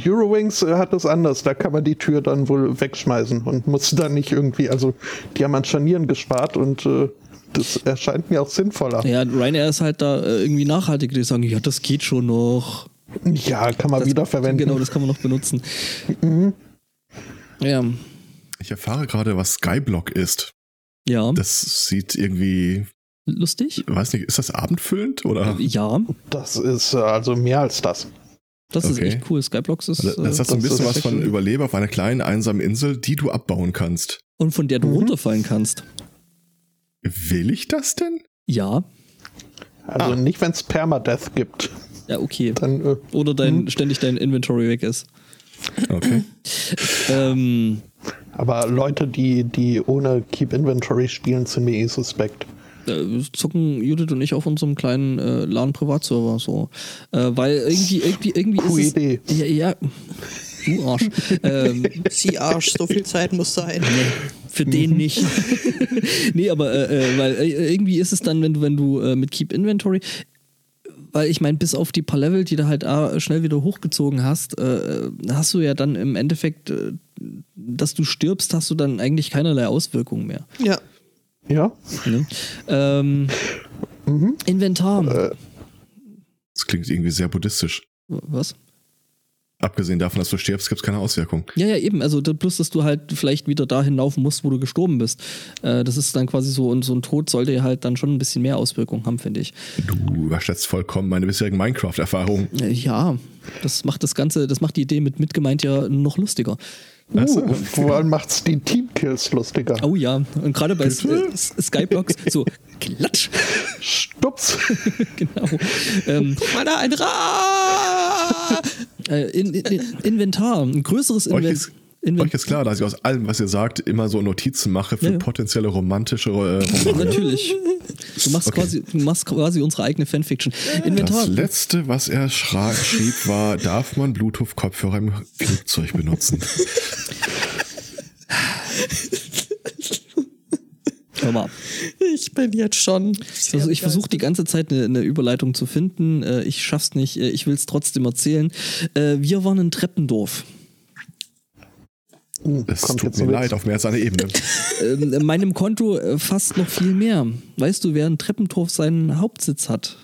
Eurowings hat das anders. Da kann man die Tür dann wohl wegschmeißen und muss dann nicht irgendwie, also die haben an Scharnieren gespart und äh, das erscheint mir auch sinnvoller. Ja, Ryanair ist halt da äh, irgendwie nachhaltig. Die sagen, ja, das geht schon noch. Ja, kann man Das, wiederverwenden. Genau, das kann man noch benutzen. Ja, Ich erfahre gerade, was Skyblock ist. ja, Das sieht irgendwie, lustig. weiß nicht, ist das abendfüllend oder? Ja, Das ist äh, also mehr als das. Das ist Okay. echt cool. Skyblocks ist. Das Äh, hat so ein bisschen ist was von Überleber auf einer kleinen einsamen Insel, die du abbauen kannst. und von der du Mhm. runterfallen kannst. Will ich das denn? Ja. Also Ah. nicht, wenn es Permadeath gibt. Ja, okay. Dann äh, Oder dein, Mhm. ständig dein Inventory weg ist. Okay. [LAUGHS] Ähm, aber Leute, die, die ohne Keep Inventory spielen, sind mir eh suspekt. Äh, zocken Judith und ich auf unserem kleinen äh, LAN-Privatserver so. Äh, weil irgendwie, irgendwie, irgendwie Coole ist Idee. es. Ja, ja. Du Arsch. ähm, Sie Arsch, so viel Zeit muss sein. für den nicht. [LAUGHS] nee, aber äh, äh, weil äh, irgendwie ist es dann, wenn du, wenn du äh, mit Keep Inventory, weil ich meine, bis auf die paar Level, die du halt äh, schnell wieder hochgezogen hast, äh, hast du ja dann im Endeffekt, äh, dass du stirbst, hast du dann eigentlich keinerlei Auswirkungen mehr. Ja. Ja? Ne? Ähm, Inventar. Das klingt irgendwie sehr buddhistisch. Was? Abgesehen davon, dass du stirbst, gibt es keine Auswirkung. Ja, ja, eben. Also da- plus, dass du halt vielleicht wieder dahin laufen musst, wo du gestorben bist. Äh, das ist dann quasi so, und so ein Tod sollte ja halt dann schon ein bisschen mehr Auswirkungen haben, finde ich. Du überschätzt vollkommen meine bisherigen Minecraft-Erfahrungen. Äh, ja, das macht das Ganze, das macht die Idee mit mitgemeint ja noch lustiger. Uh, vor allem macht's die Teamkills lustiger. Oh ja, und gerade bei äh, S- Skyblocks, so klatsch, Stups. [LAUGHS] genau. Ähm, Mal da ein Ra! äh, in, in, Inventar, ein größeres Euch Inven ist, Inven euch ist klar, dass ich aus allem, was ihr sagt, immer so Notizen mache für Ja, ja. potenzielle romantische äh, [LAUGHS] Romane. Natürlich. Du machst, Okay. quasi, du machst quasi unsere eigene Fanfiction. Inventar. Das letzte, was er schrieb, war, darf man Bluetooth-Kopfhörer im Flugzeug benutzen? [LAUGHS] Hör mal. Ich bin jetzt schon. Also ich versuche die ganze Zeit eine, eine Überleitung zu finden. Äh, Ich schaff's nicht. Äh, Ich will es trotzdem erzählen. Äh, Wir waren in Treppendorf. Es Kommt tut jetzt mir Witz. leid, auf mehr als eine Ebene. [LAUGHS] Ähm, in meinem Konto äh, fast noch viel mehr. Weißt du, wer in Treppentorf seinen Hauptsitz hat?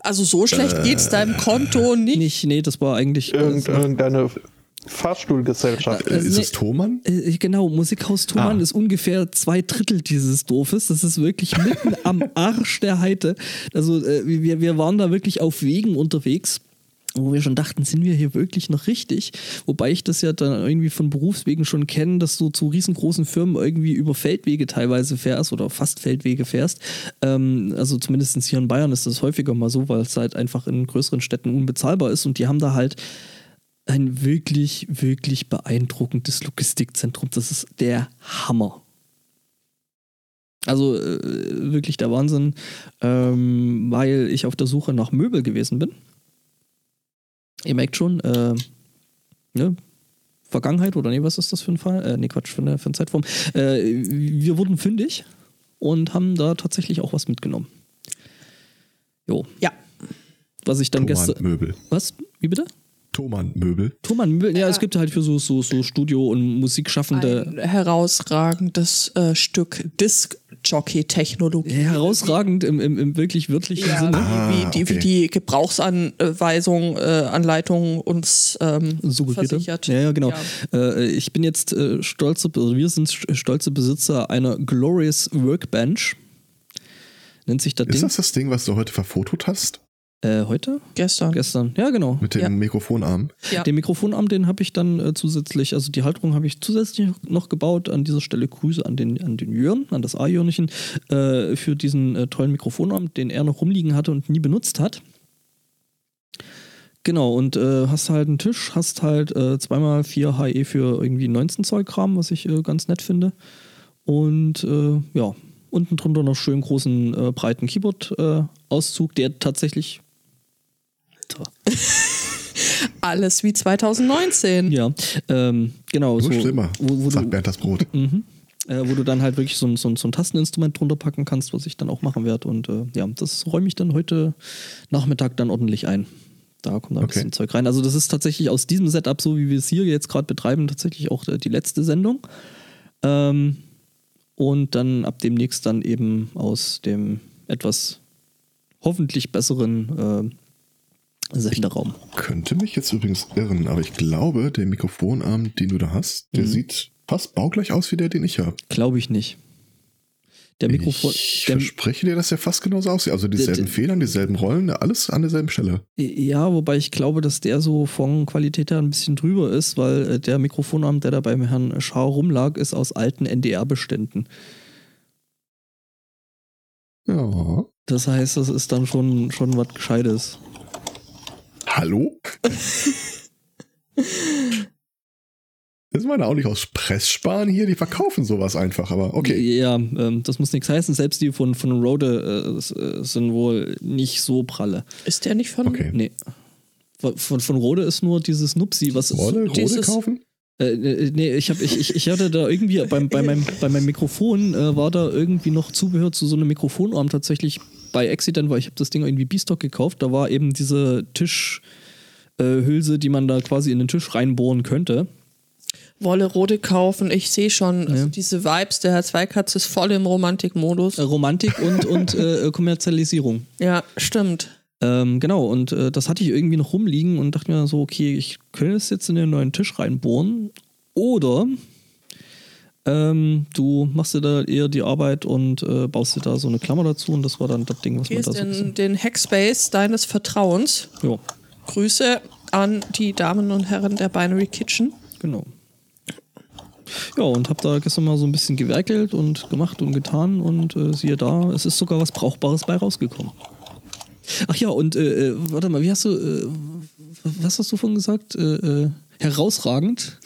Also so schlecht geht's deinem Konto nicht. Nicht, nee, das war eigentlich. Irgend, irgendeine Fahrstuhlgesellschaft. Äh, ist es Thomann? Äh, Genau, Musikhaus Thomann Ah. ist ungefähr zwei Drittel dieses Dorfes. Das ist wirklich mitten am Arsch der Heide. Also äh, wir, wir waren da wirklich auf Wegen unterwegs, wo wir schon dachten, sind wir hier wirklich noch richtig? Wobei ich das ja dann irgendwie von Berufswegen schon kenne, dass du zu riesengroßen Firmen irgendwie über Feldwege teilweise fährst oder fast Feldwege fährst. Ähm, also zumindest hier in Bayern ist das häufiger mal so, weil es halt einfach in größeren Städten unbezahlbar ist und die haben da halt ein wirklich, wirklich beeindruckendes Logistikzentrum. Das ist der Hammer. Also äh, wirklich der Wahnsinn, ähm, weil ich auf der Suche nach Möbel gewesen bin. Ihr merkt schon, äh, ne? Vergangenheit oder nee, was ist das für ein Fall? Äh, nee, Quatsch, für eine, für eine Zeitform. Äh, wir wurden fündig und haben da tatsächlich auch was mitgenommen. Jo, Ja. was ich dann gestern. Möbel. Was? Wie bitte? Thomann Möbel. Thomann Möbel, ja, es gibt halt für so, so, so Studio- und Musikschaffende Ein herausragendes äh, Stück Disc-Jockey-Technologie. herausragend im, im, im wirklich wörtlichen Ja, Sinne. Ah, wie, die, wie okay. die Gebrauchsanweisung, äh, Anleitung uns ähm, versichert. Ja, ja, genau. Ja. Äh, ich bin jetzt äh, stolze, also wir sind st- stolze Besitzer einer Glorious Workbench. Nennt sich das Ist Ding. das das Ding, was du heute verfotot hast? Äh, heute? Gestern. Gestern. Ja, genau. Mit dem Ja. Mikrofonarm? Ja. Den Mikrofonarm, den habe ich dann äh, zusätzlich, also die Halterung habe ich zusätzlich noch gebaut. An dieser Stelle Grüße an den, an den Jörn, an das A-Jörnchen, äh, für diesen äh, tollen Mikrofonarm, den er noch rumliegen hatte und nie benutzt hat. Genau, und äh, hast halt einen Tisch, hast halt äh, zweimal 4 HE für irgendwie 19 Zoll Kram, was ich äh, ganz nett finde. Und äh, ja, unten drunter noch schön großen, äh, breiten Keyboard-Auszug, der tatsächlich. [LAUGHS] Alles wie 2019. Ja, ähm, genau. So, schlimmer, Wo, wo, sagt du, Bernd das Brot. mhm, äh, wo du dann halt wirklich so ein, so, so ein Tasteninstrument drunter packen kannst, was ich dann auch machen werde. Und äh, ja, das räume ich dann heute Nachmittag dann ordentlich ein. Da kommt ein Okay. bisschen Zeug rein. Also das ist tatsächlich aus diesem Setup, so wie wir es hier jetzt gerade betreiben, tatsächlich auch äh, die letzte Sendung. Ähm, und dann ab demnächst dann eben aus dem etwas hoffentlich besseren Senderraum. Könnte mich jetzt übrigens irren, aber ich glaube, der Mikrofonarm, den du da hast, der Mhm. sieht fast baugleich aus wie der, den ich habe. Glaube ich nicht. Der Mikrofon. Ich der, verspreche dir, dass der fast genauso aussieht. Also dieselben der- Federn, dieselben Rollen, alles an derselben Stelle. Ja, wobei ich glaube, dass der so von Qualität her ein bisschen drüber ist, weil äh, der Mikrofonarm, der da beim Herrn Schau rumlag, ist aus alten NDR-Beständen. Ja. Das heißt, das ist dann schon, schon was Gescheites. Hallo? Das meine auch nicht aus Presssparen hier, die verkaufen sowas einfach, aber okay. Ja, ähm, das muss nichts heißen. Selbst die von, von Rode äh, äh, sind wohl nicht so pralle. Ist der nicht von. Okay. Nee. Von, von, von Rode ist nur dieses Nupsi, was ist. Rolle, Rode dieses- kaufen? Äh, äh, nee, ich, hab, ich, ich, ich hatte da irgendwie beim, bei, meinem, bei meinem Mikrofon äh, war da irgendwie noch Zubehör zu so einem Mikrofonarm tatsächlich bei Accident, weil ich habe das Ding irgendwie B-Stock gekauft. Da war eben diese Tischhülse, äh, die man da quasi in den Tisch reinbohren könnte. Wolle Rode kaufen. Ich sehe schon also Ja. diese Vibes. Der Herr Zweikatz ist voll im Romantikmodus. Äh, Romantik und, und äh, [LAUGHS] Kommerzialisierung. Ja, stimmt. Ähm, genau, und äh, das hatte ich irgendwie noch rumliegen und dachte mir so, okay, ich könnte es jetzt in den neuen Tisch reinbohren. Oder ähm, du machst dir da eher die Arbeit und äh, baust dir da so eine Klammer dazu und das war dann das Ding, was man Gehst da so in den Hackspace deines Vertrauens. Ja, Grüße an die Damen und Herren der Binary Kitchen. genau. Ja, und hab da gestern mal so ein bisschen gewerkelt und gemacht und getan und äh, siehe da, es ist sogar was Brauchbares bei rausgekommen. Ach ja, und äh, äh, warte mal, wie hast du, äh, was hast du vorhin gesagt? Äh, herausragend.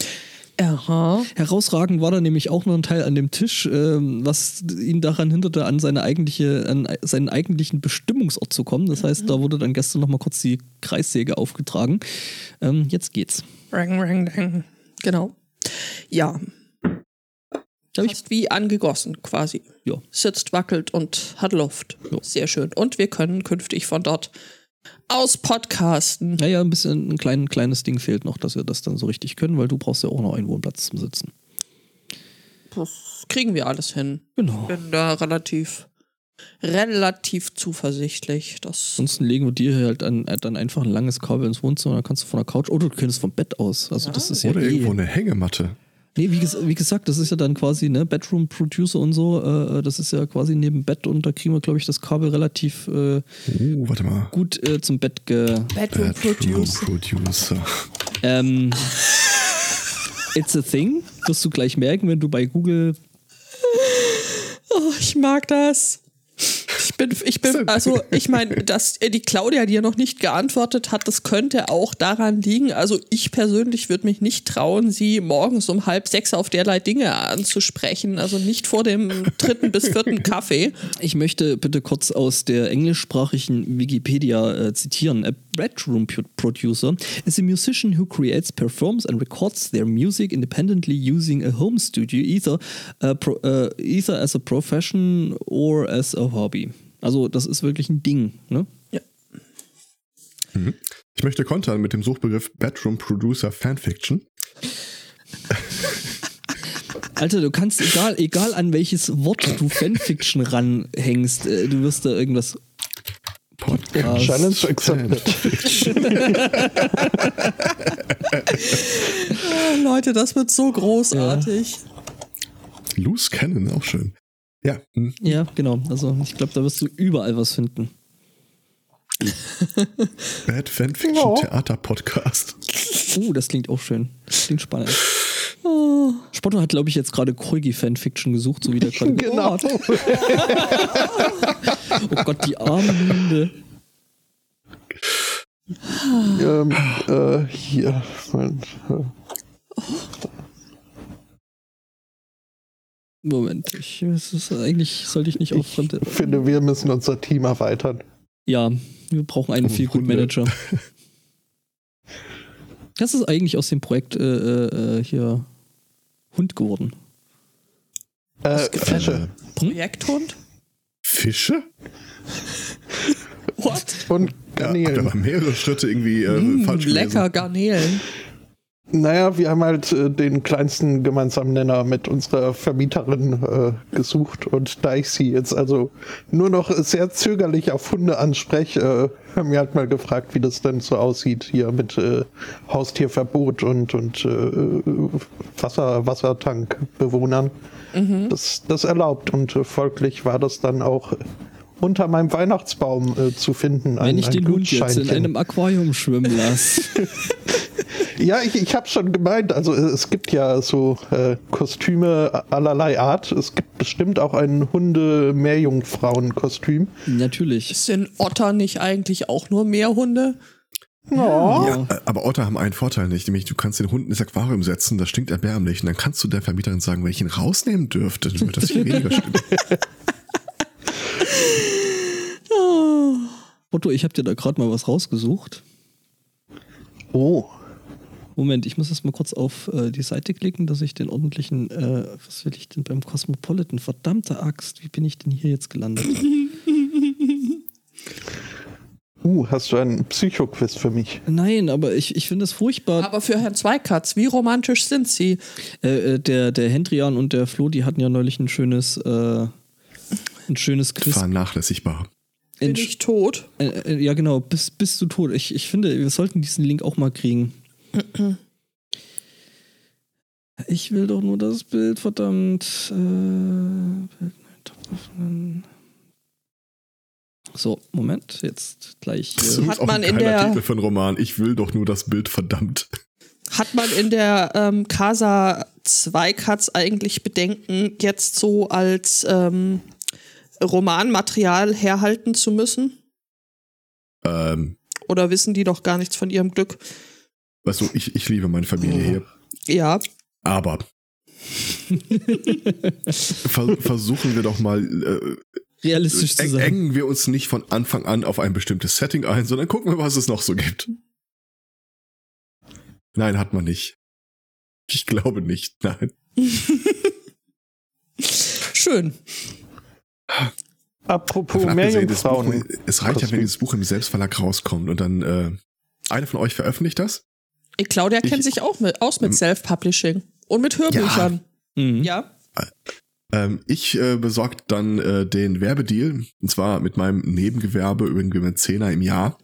Aha. Herausragend war da nämlich auch noch ein Teil an dem Tisch, ähm, was ihn daran hinderte, an seine eigentliche, an seinen eigentlichen Bestimmungsort zu kommen. Das heißt, da wurde dann gestern noch mal kurz die Kreissäge aufgetragen. Ähm, jetzt geht's. Rang, rang, rang. Genau. Ja, fast wie angegossen quasi. ja. Sitzt, wackelt und hat Luft. Ja. Sehr schön. Und wir können künftig von dort Aus Podcasten. Naja, ein bisschen ein klein, kleines Ding fehlt noch, dass wir das dann so richtig können, weil du brauchst ja auch noch einen Wohnplatz zum Sitzen. Das kriegen wir alles hin. Genau. Bin da relativ, relativ zuversichtlich. Das Ansonsten legen wir dir halt dann, dann einfach ein langes Kabel ins Wohnzimmer, dann kannst du von der Couch, oder du könntest vom Bett aus. Also das ist ja Oder eh. irgendwo eine Hängematte. Nee, wie, wie gesagt, das ist ja dann quasi, ne, Bedroom Producer und so, äh, das ist ja quasi neben Bett und da kriegen wir, glaube ich, das Kabel relativ äh, Uh, warte mal. gut äh, zum Bett ge. Bedroom Bedroom Produce. Producer. Ähm, it's a thing, wirst du gleich merken, wenn du bei Google. Oh, ich mag das. Ich bin, ich bin, also ich meine, dass äh, die Claudia dir noch nicht geantwortet hat, das könnte auch daran liegen. Also ich persönlich würde mich nicht trauen, sie morgens um halb sechs auf derlei Dinge anzusprechen. Also nicht vor dem dritten bis vierten Kaffee. Ich möchte bitte kurz aus der englischsprachigen Wikipedia äh, zitieren. A bedroom producer is a musician who creates, performs and records their music independently using a home studio, either, uh, pro, uh, either as a profession or as a hobby. Also das ist wirklich ein Ding. Ne? Ja. Ich möchte kontern mit dem Suchbegriff Bedroom Producer Fanfiction. [LAUGHS] Alter, du kannst, egal, egal an welches Wort du Fanfiction ranhängst, äh, du wirst da irgendwas. Podcast. Challenge accepted. Oh, Leute, das wird so großartig. Loose Cannon, auch schön. Ja, hm. Ja, genau. Also ich glaube, da wirst du überall was finden. Bad Fanfiction Ja. Theater Podcast. Uh, das klingt auch schön. Klingt spannend. Oh. Spotto hat, glaube ich, jetzt gerade Korgi-Fanfiction gesucht, so wie der gerade Genau. Oh, [LAUGHS] oh Gott, die armen Hunde. ähm, äh, hier. Moment, äh, Moment, ich, es ist, eigentlich sollte ich nicht auf. Ich finde, wir müssen unser Team erweitern. Ja, wir brauchen einen viel Hunde. Manager. [LAUGHS] Das ist eigentlich aus dem Projekt äh, äh, hier Hund geworden. Äh, Fische Projekthund? Fische? What? und Ja, hab Garnelen. aber mehrere Schritte irgendwie äh, Mm, falsch lecker gelesen. Garnelen. Naja, wir haben halt äh, den kleinsten gemeinsamen Nenner mit unserer Vermieterin äh, gesucht und da ich sie jetzt also nur noch sehr zögerlich auf Hunde anspreche, äh, haben wir halt mal gefragt, wie das denn so aussieht hier mit äh, Haustierverbot und, und äh, Wasser, Wassertankbewohnern. Das, das erlaubt und äh, folglich war das dann auch unter meinem Weihnachtsbaum äh, zu finden. Wenn ich den Hund jetzt in einem Aquarium schwimmen lasse. [LAUGHS] Ja, ich, ich habe schon gemeint, also äh, es gibt ja so äh, Kostüme allerlei Art. Es gibt bestimmt auch ein Hunde-Meerjungfrauen-Kostüm. Natürlich. Sind Otter nicht eigentlich auch nur Meerhunde? Ja, äh, aber Otter haben einen Vorteil nicht, nämlich du kannst den Hund ins Aquarium setzen, das stinkt erbärmlich und dann kannst du der Vermieterin sagen, wenn ich ihn rausnehmen dürfte, dann wird das viel weniger schlimm. [LAUGHS] [LAUGHS] Otto, ich habe dir da gerade mal was rausgesucht. Oh, Moment, ich muss erst mal kurz auf äh, die Seite klicken, dass ich den ordentlichen, äh, was will ich denn beim Cosmopolitan? Verdammte Axt, wie bin ich denn hier jetzt gelandet? [LAUGHS] uh, hast du einen Psychoquiz für mich? Nein, aber ich, ich finde es furchtbar. Aber für Herrn Zweikatz, wie romantisch sind sie? Äh, äh, der, der Hendrian und der Flo, die hatten ja neulich ein schönes, äh, ein schönes Quiz. Vernachlässigbar. Bin ich tot? Äh, äh, ja, genau, bis, bis du tot. Ich, ich finde, wir sollten diesen Link auch mal kriegen. [CLEARS THROAT] Ich will doch nur das Bild, verdammt. Äh, Bild, Top öffnen. so, Moment, jetzt gleich. Das ist Hat auch man ein in der- Titel für einen Roman. Ich will doch nur das Bild, verdammt. Hat man in der ähm, Casa Zweikatz eigentlich Bedenken, jetzt so als ähm, Romanmaterial herhalten zu müssen? Ähm, Oder wissen die doch gar nichts von ihrem Glück? Weißt du, ich, ich liebe meine Familie hier. Ja, Aber ver versuchen wir doch mal, äh, Realistisch zu eng- sein. engen wir uns nicht von Anfang an auf ein bestimmtes Setting ein, sondern gucken wir, was es noch so gibt. Nein, hat man nicht. Ich glaube nicht, nein. schön. Apropos Meerjungfrauen. es reicht ja, wenn dieses Buch im Selbstverlag rauskommt und dann äh, eine von euch veröffentlicht das. Claudia Ich- kennt sich auch mit, aus mit Ähm, Self-Publishing und mit Hörbüchern. Mhm. Ja. Ähm, ich äh, besorgt dann äh, den Werbedeal, und zwar mit meinem Nebengewerbe irgendwie mit Zehner im Jahr.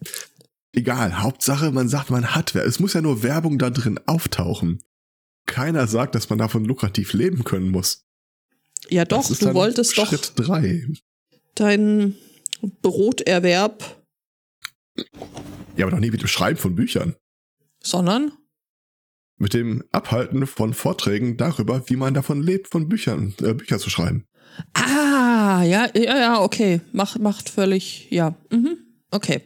Egal, Hauptsache, man sagt, man hat wer. Es muss ja nur Werbung da drin auftauchen. Keiner sagt, dass man davon lukrativ leben können muss. Ja, doch, du wolltest doch Schritt drei. deinen Broterwerb, Ja, aber doch nie mit dem Schreiben von Büchern. Sondern Mit dem Abhalten von Vorträgen darüber, wie man davon lebt, von Büchern, äh, Bücher zu schreiben. Ah, ja, ja, ja, okay. Macht, macht völlig, ja. Mhm. Okay.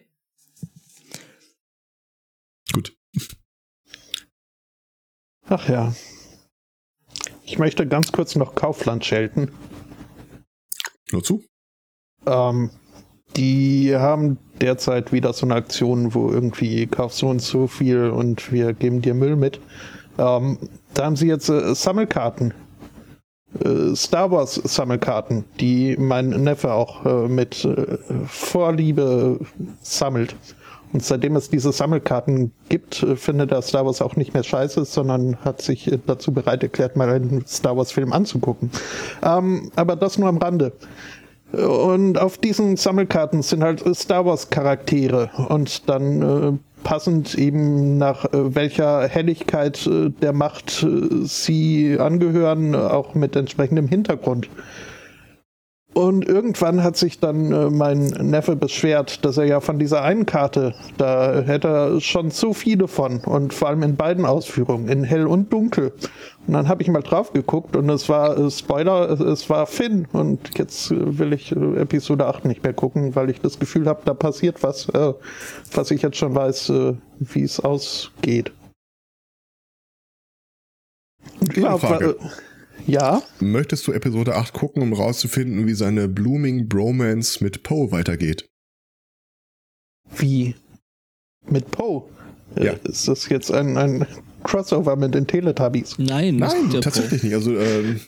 Gut. Ach ja. Ich möchte ganz kurz noch Kaufland schelten. Nur zu. Ähm, die haben derzeit wieder so eine Aktion, wo irgendwie kaufst so und so viel und wir geben dir Müll mit. Ähm, da haben sie jetzt äh, Sammelkarten. Äh, Star Wars Sammelkarten, die mein Neffe auch äh, mit äh, Vorliebe sammelt. Und seitdem es diese Sammelkarten gibt, äh, findet er Star Wars auch nicht mehr scheiße, sondern hat sich äh, dazu bereit erklärt, mal einen Star Wars Film anzugucken. Ähm, aber das nur am Rande. Und auf diesen Sammelkarten sind halt Star Wars Charaktere und dann äh, passend eben nach äh, welcher Helligkeit äh, der Macht äh, sie angehören, auch mit entsprechendem Hintergrund. Und irgendwann hat sich dann äh, mein Neffe beschwert, dass er ja von dieser einen Karte, da hätte er schon zu viele von und vor allem in beiden Ausführungen, in hell und dunkel. Und dann habe ich mal drauf geguckt und es war, äh, Spoiler, es, es war Finn und jetzt äh, will ich Episode 8 nicht mehr gucken, weil ich das Gefühl habe, da passiert was, was ich jetzt schon weiß, wie es ausgeht. Ja, ja, Möchtest du Episode 8 gucken, um rauszufinden, wie seine Blooming Bromance mit Poe weitergeht? Wie? Mit Poe? Äh, Ja. Ist das jetzt ein, ein Crossover mit den Teletubbies? Nein, Nein, tatsächlich nicht. Also, ähm,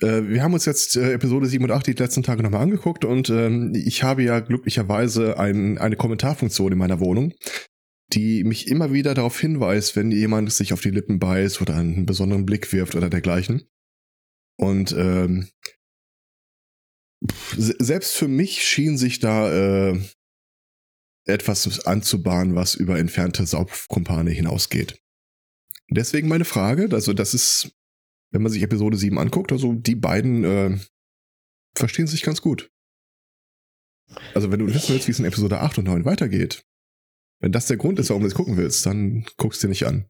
äh, wir haben uns jetzt äh, Episode 7 und 8 die letzten Tage nochmal angeguckt und ähm, ich habe ja glücklicherweise ein, eine Kommentarfunktion in meiner Wohnung, die mich immer wieder darauf hinweist, wenn jemand sich auf die Lippen beißt oder einen besonderen Blick wirft oder dergleichen. Und ähm, selbst für mich schien sich da äh, etwas anzubahnen, was über entfernte Saugkumpane hinausgeht. Deswegen meine Frage, also das ist, wenn man sich Episode 7 anguckt, also die beiden äh, verstehen sich ganz gut. Also wenn du wissen willst, wie es in Episode 8 und 9 weitergeht, wenn das der Grund ist, warum du es gucken willst, dann guckst du dir nicht an.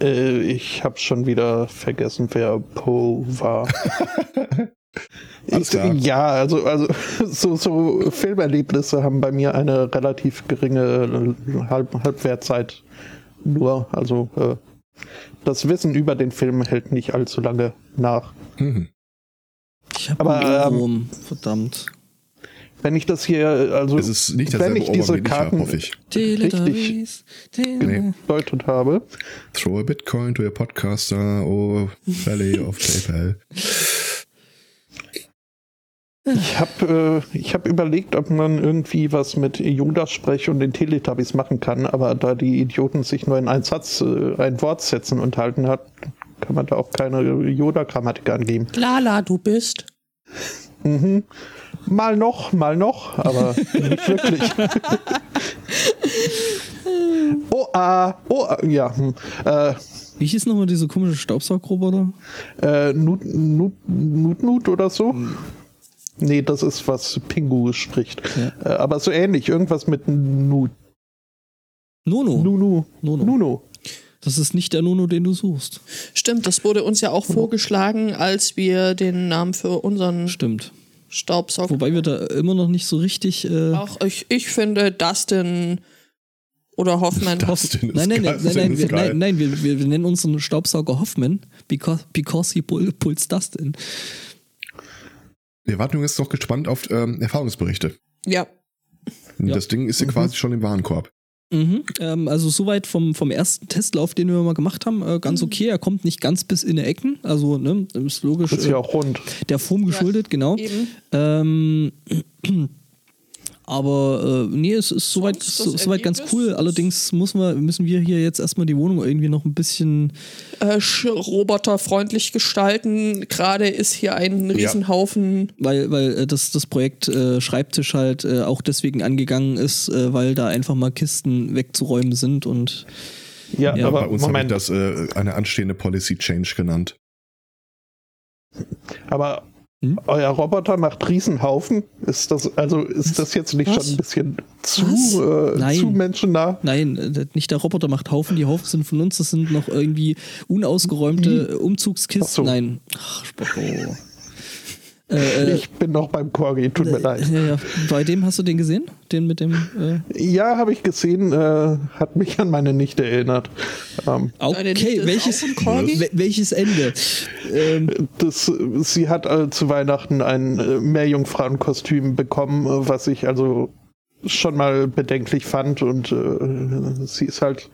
Äh, ich habe schon wieder vergessen, wer Poe war. [LAUGHS] Alles klar. Ja, also, also [LAUGHS] so, so Filmerlebnisse haben bei mir eine relativ geringe Halb Halbwertzeit nur. Also äh, das Wissen über den Film hält nicht allzu lange nach. Mhm. Ich hab Aber, ähm, verdammt. Wenn ich das hier, also Es ist nicht wenn ich diese habe, Karten hoffe ich. Nee. gedeutet habe, Throw a Bitcoin to your podcaster, oh Valley of PayPal. ich habe äh, ich hab überlegt, ob man irgendwie was mit Yoda-Sprech und den Teletubbies machen kann, aber da die Idioten sich nur in einen Satz, äh, ein Wortsätzen unterhalten hat, kann man da auch keine Yoda-Grammatik angeben. Lala, du bist. Mhm. Mal noch, mal noch, aber nicht wirklich. [LAUGHS] oh, ah, oh, ah, ja. hm. Äh, Wie hieß nochmal diese komische Staubsaugroboter? äh, Nut, Nut, Nut, Nut oder so? Nee, das ist, was Pingu spricht. Ja. Äh, aber so ähnlich, irgendwas mit Nut. Nono. Nunu. Nono. Nuno. Das ist nicht der Nono, den du suchst. Stimmt, das wurde uns ja auch vorgeschlagen, als wir den Namen für unseren Stimmt. Staubsauger. Wobei wir da immer noch nicht so richtig. Äh, Auch ich, ich finde Dustin oder Hoffmann. [LAUGHS] Dustin ist nein, nein, nein, nein, nein, ist wir, nein, nein wir, wir, wir nennen unseren Staubsauger Hoffman, because, because he pull, pulls Dustin. Wir warten jetzt noch gespannt auf ähm, Erfahrungsberichte. Ja, Und Ja. Das Ding ist ja Mhm. quasi schon im Warenkorb. Mhm, ähm, also soweit vom, vom ersten Testlauf, den wir mal gemacht haben, äh, ganz okay. Er kommt nicht ganz bis in die Ecken. Also, ne, ist logisch. Ist ja äh, auch rund. der Form geschuldet, genau. Eben. Ähm, aber äh, nee, es ist soweit, so, soweit ganz cool. Allerdings muss man, müssen wir hier jetzt erstmal die Wohnung irgendwie noch ein bisschen. Äh, roboterfreundlich gestalten. Gerade ist hier ein Riesenhaufen. Weil, weil äh, das, das Projekt äh, Schreibtisch halt äh, auch deswegen angegangen ist, äh, weil da einfach mal Kisten wegzuräumen sind und Ja, Ja, aber Bei uns habe ich Moment, das äh, eine anstehende Policy Change genannt. aber Hm? euer Roboter macht Riesenhaufen. Ist das, also ist das jetzt nicht Was? schon ein bisschen zu, Was? äh, zu menschennah? Nein, äh, nicht der Roboter macht Haufen, die Haufen sind von uns, das sind noch irgendwie unausgeräumte Umzugskisten. Ach so. Nein. Ach, Spotto. Äh, äh, Ich bin noch beim Corgi, tut mir leid. ja, ja. Bei dem hast du den gesehen? Den mit dem. Äh, Ja, habe ich gesehen, äh, hat mich an meine Nichte erinnert. Ähm, okay, welches, welches Ende? Ähm, das, sie hat äh, zu Weihnachten ein äh, Meerjungfrauenkostüm bekommen, äh, was ich also schon mal bedenklich fand und äh, sie ist halt,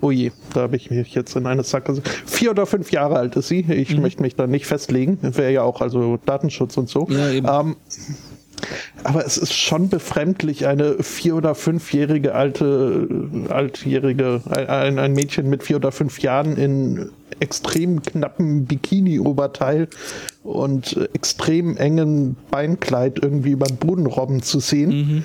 oh je, da habe ich mich jetzt in eine Sackgasse. Vier oder fünf Jahre alt ist sie. Ich Mhm. möchte mich da nicht festlegen. Wäre ja auch also Datenschutz und so. Ja, eben. Ähm, aber es ist schon befremdlich, eine vier- oder fünfjährige alte, äh, altjährige, ein, ein Mädchen mit vier oder fünf Jahren in extrem knappen Bikini-Oberteil und extrem engen Beinkleid irgendwie über den Boden robben zu sehen.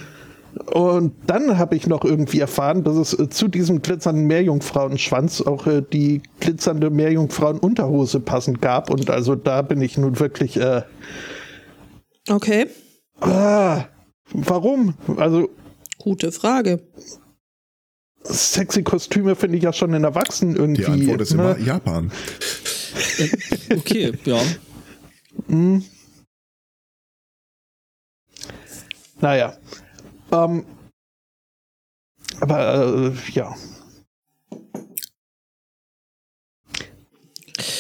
Und dann habe ich noch irgendwie erfahren, dass es äh, zu diesem glitzernden Meerjungfrauenschwanz auch äh, die glitzernde Meerjungfrauenunterhose passend gab. Und also da bin ich nun wirklich, äh, Okay, ah, warum? Also gute Frage. sexy Kostüme finde ich ja schon in Erwachsenen irgendwie. Die Antwort ist ne? immer Japan. okay, [LAUGHS] ja. Naja. Ähm, aber äh, ja.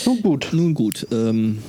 Nun gut. Nun gut. Ähm,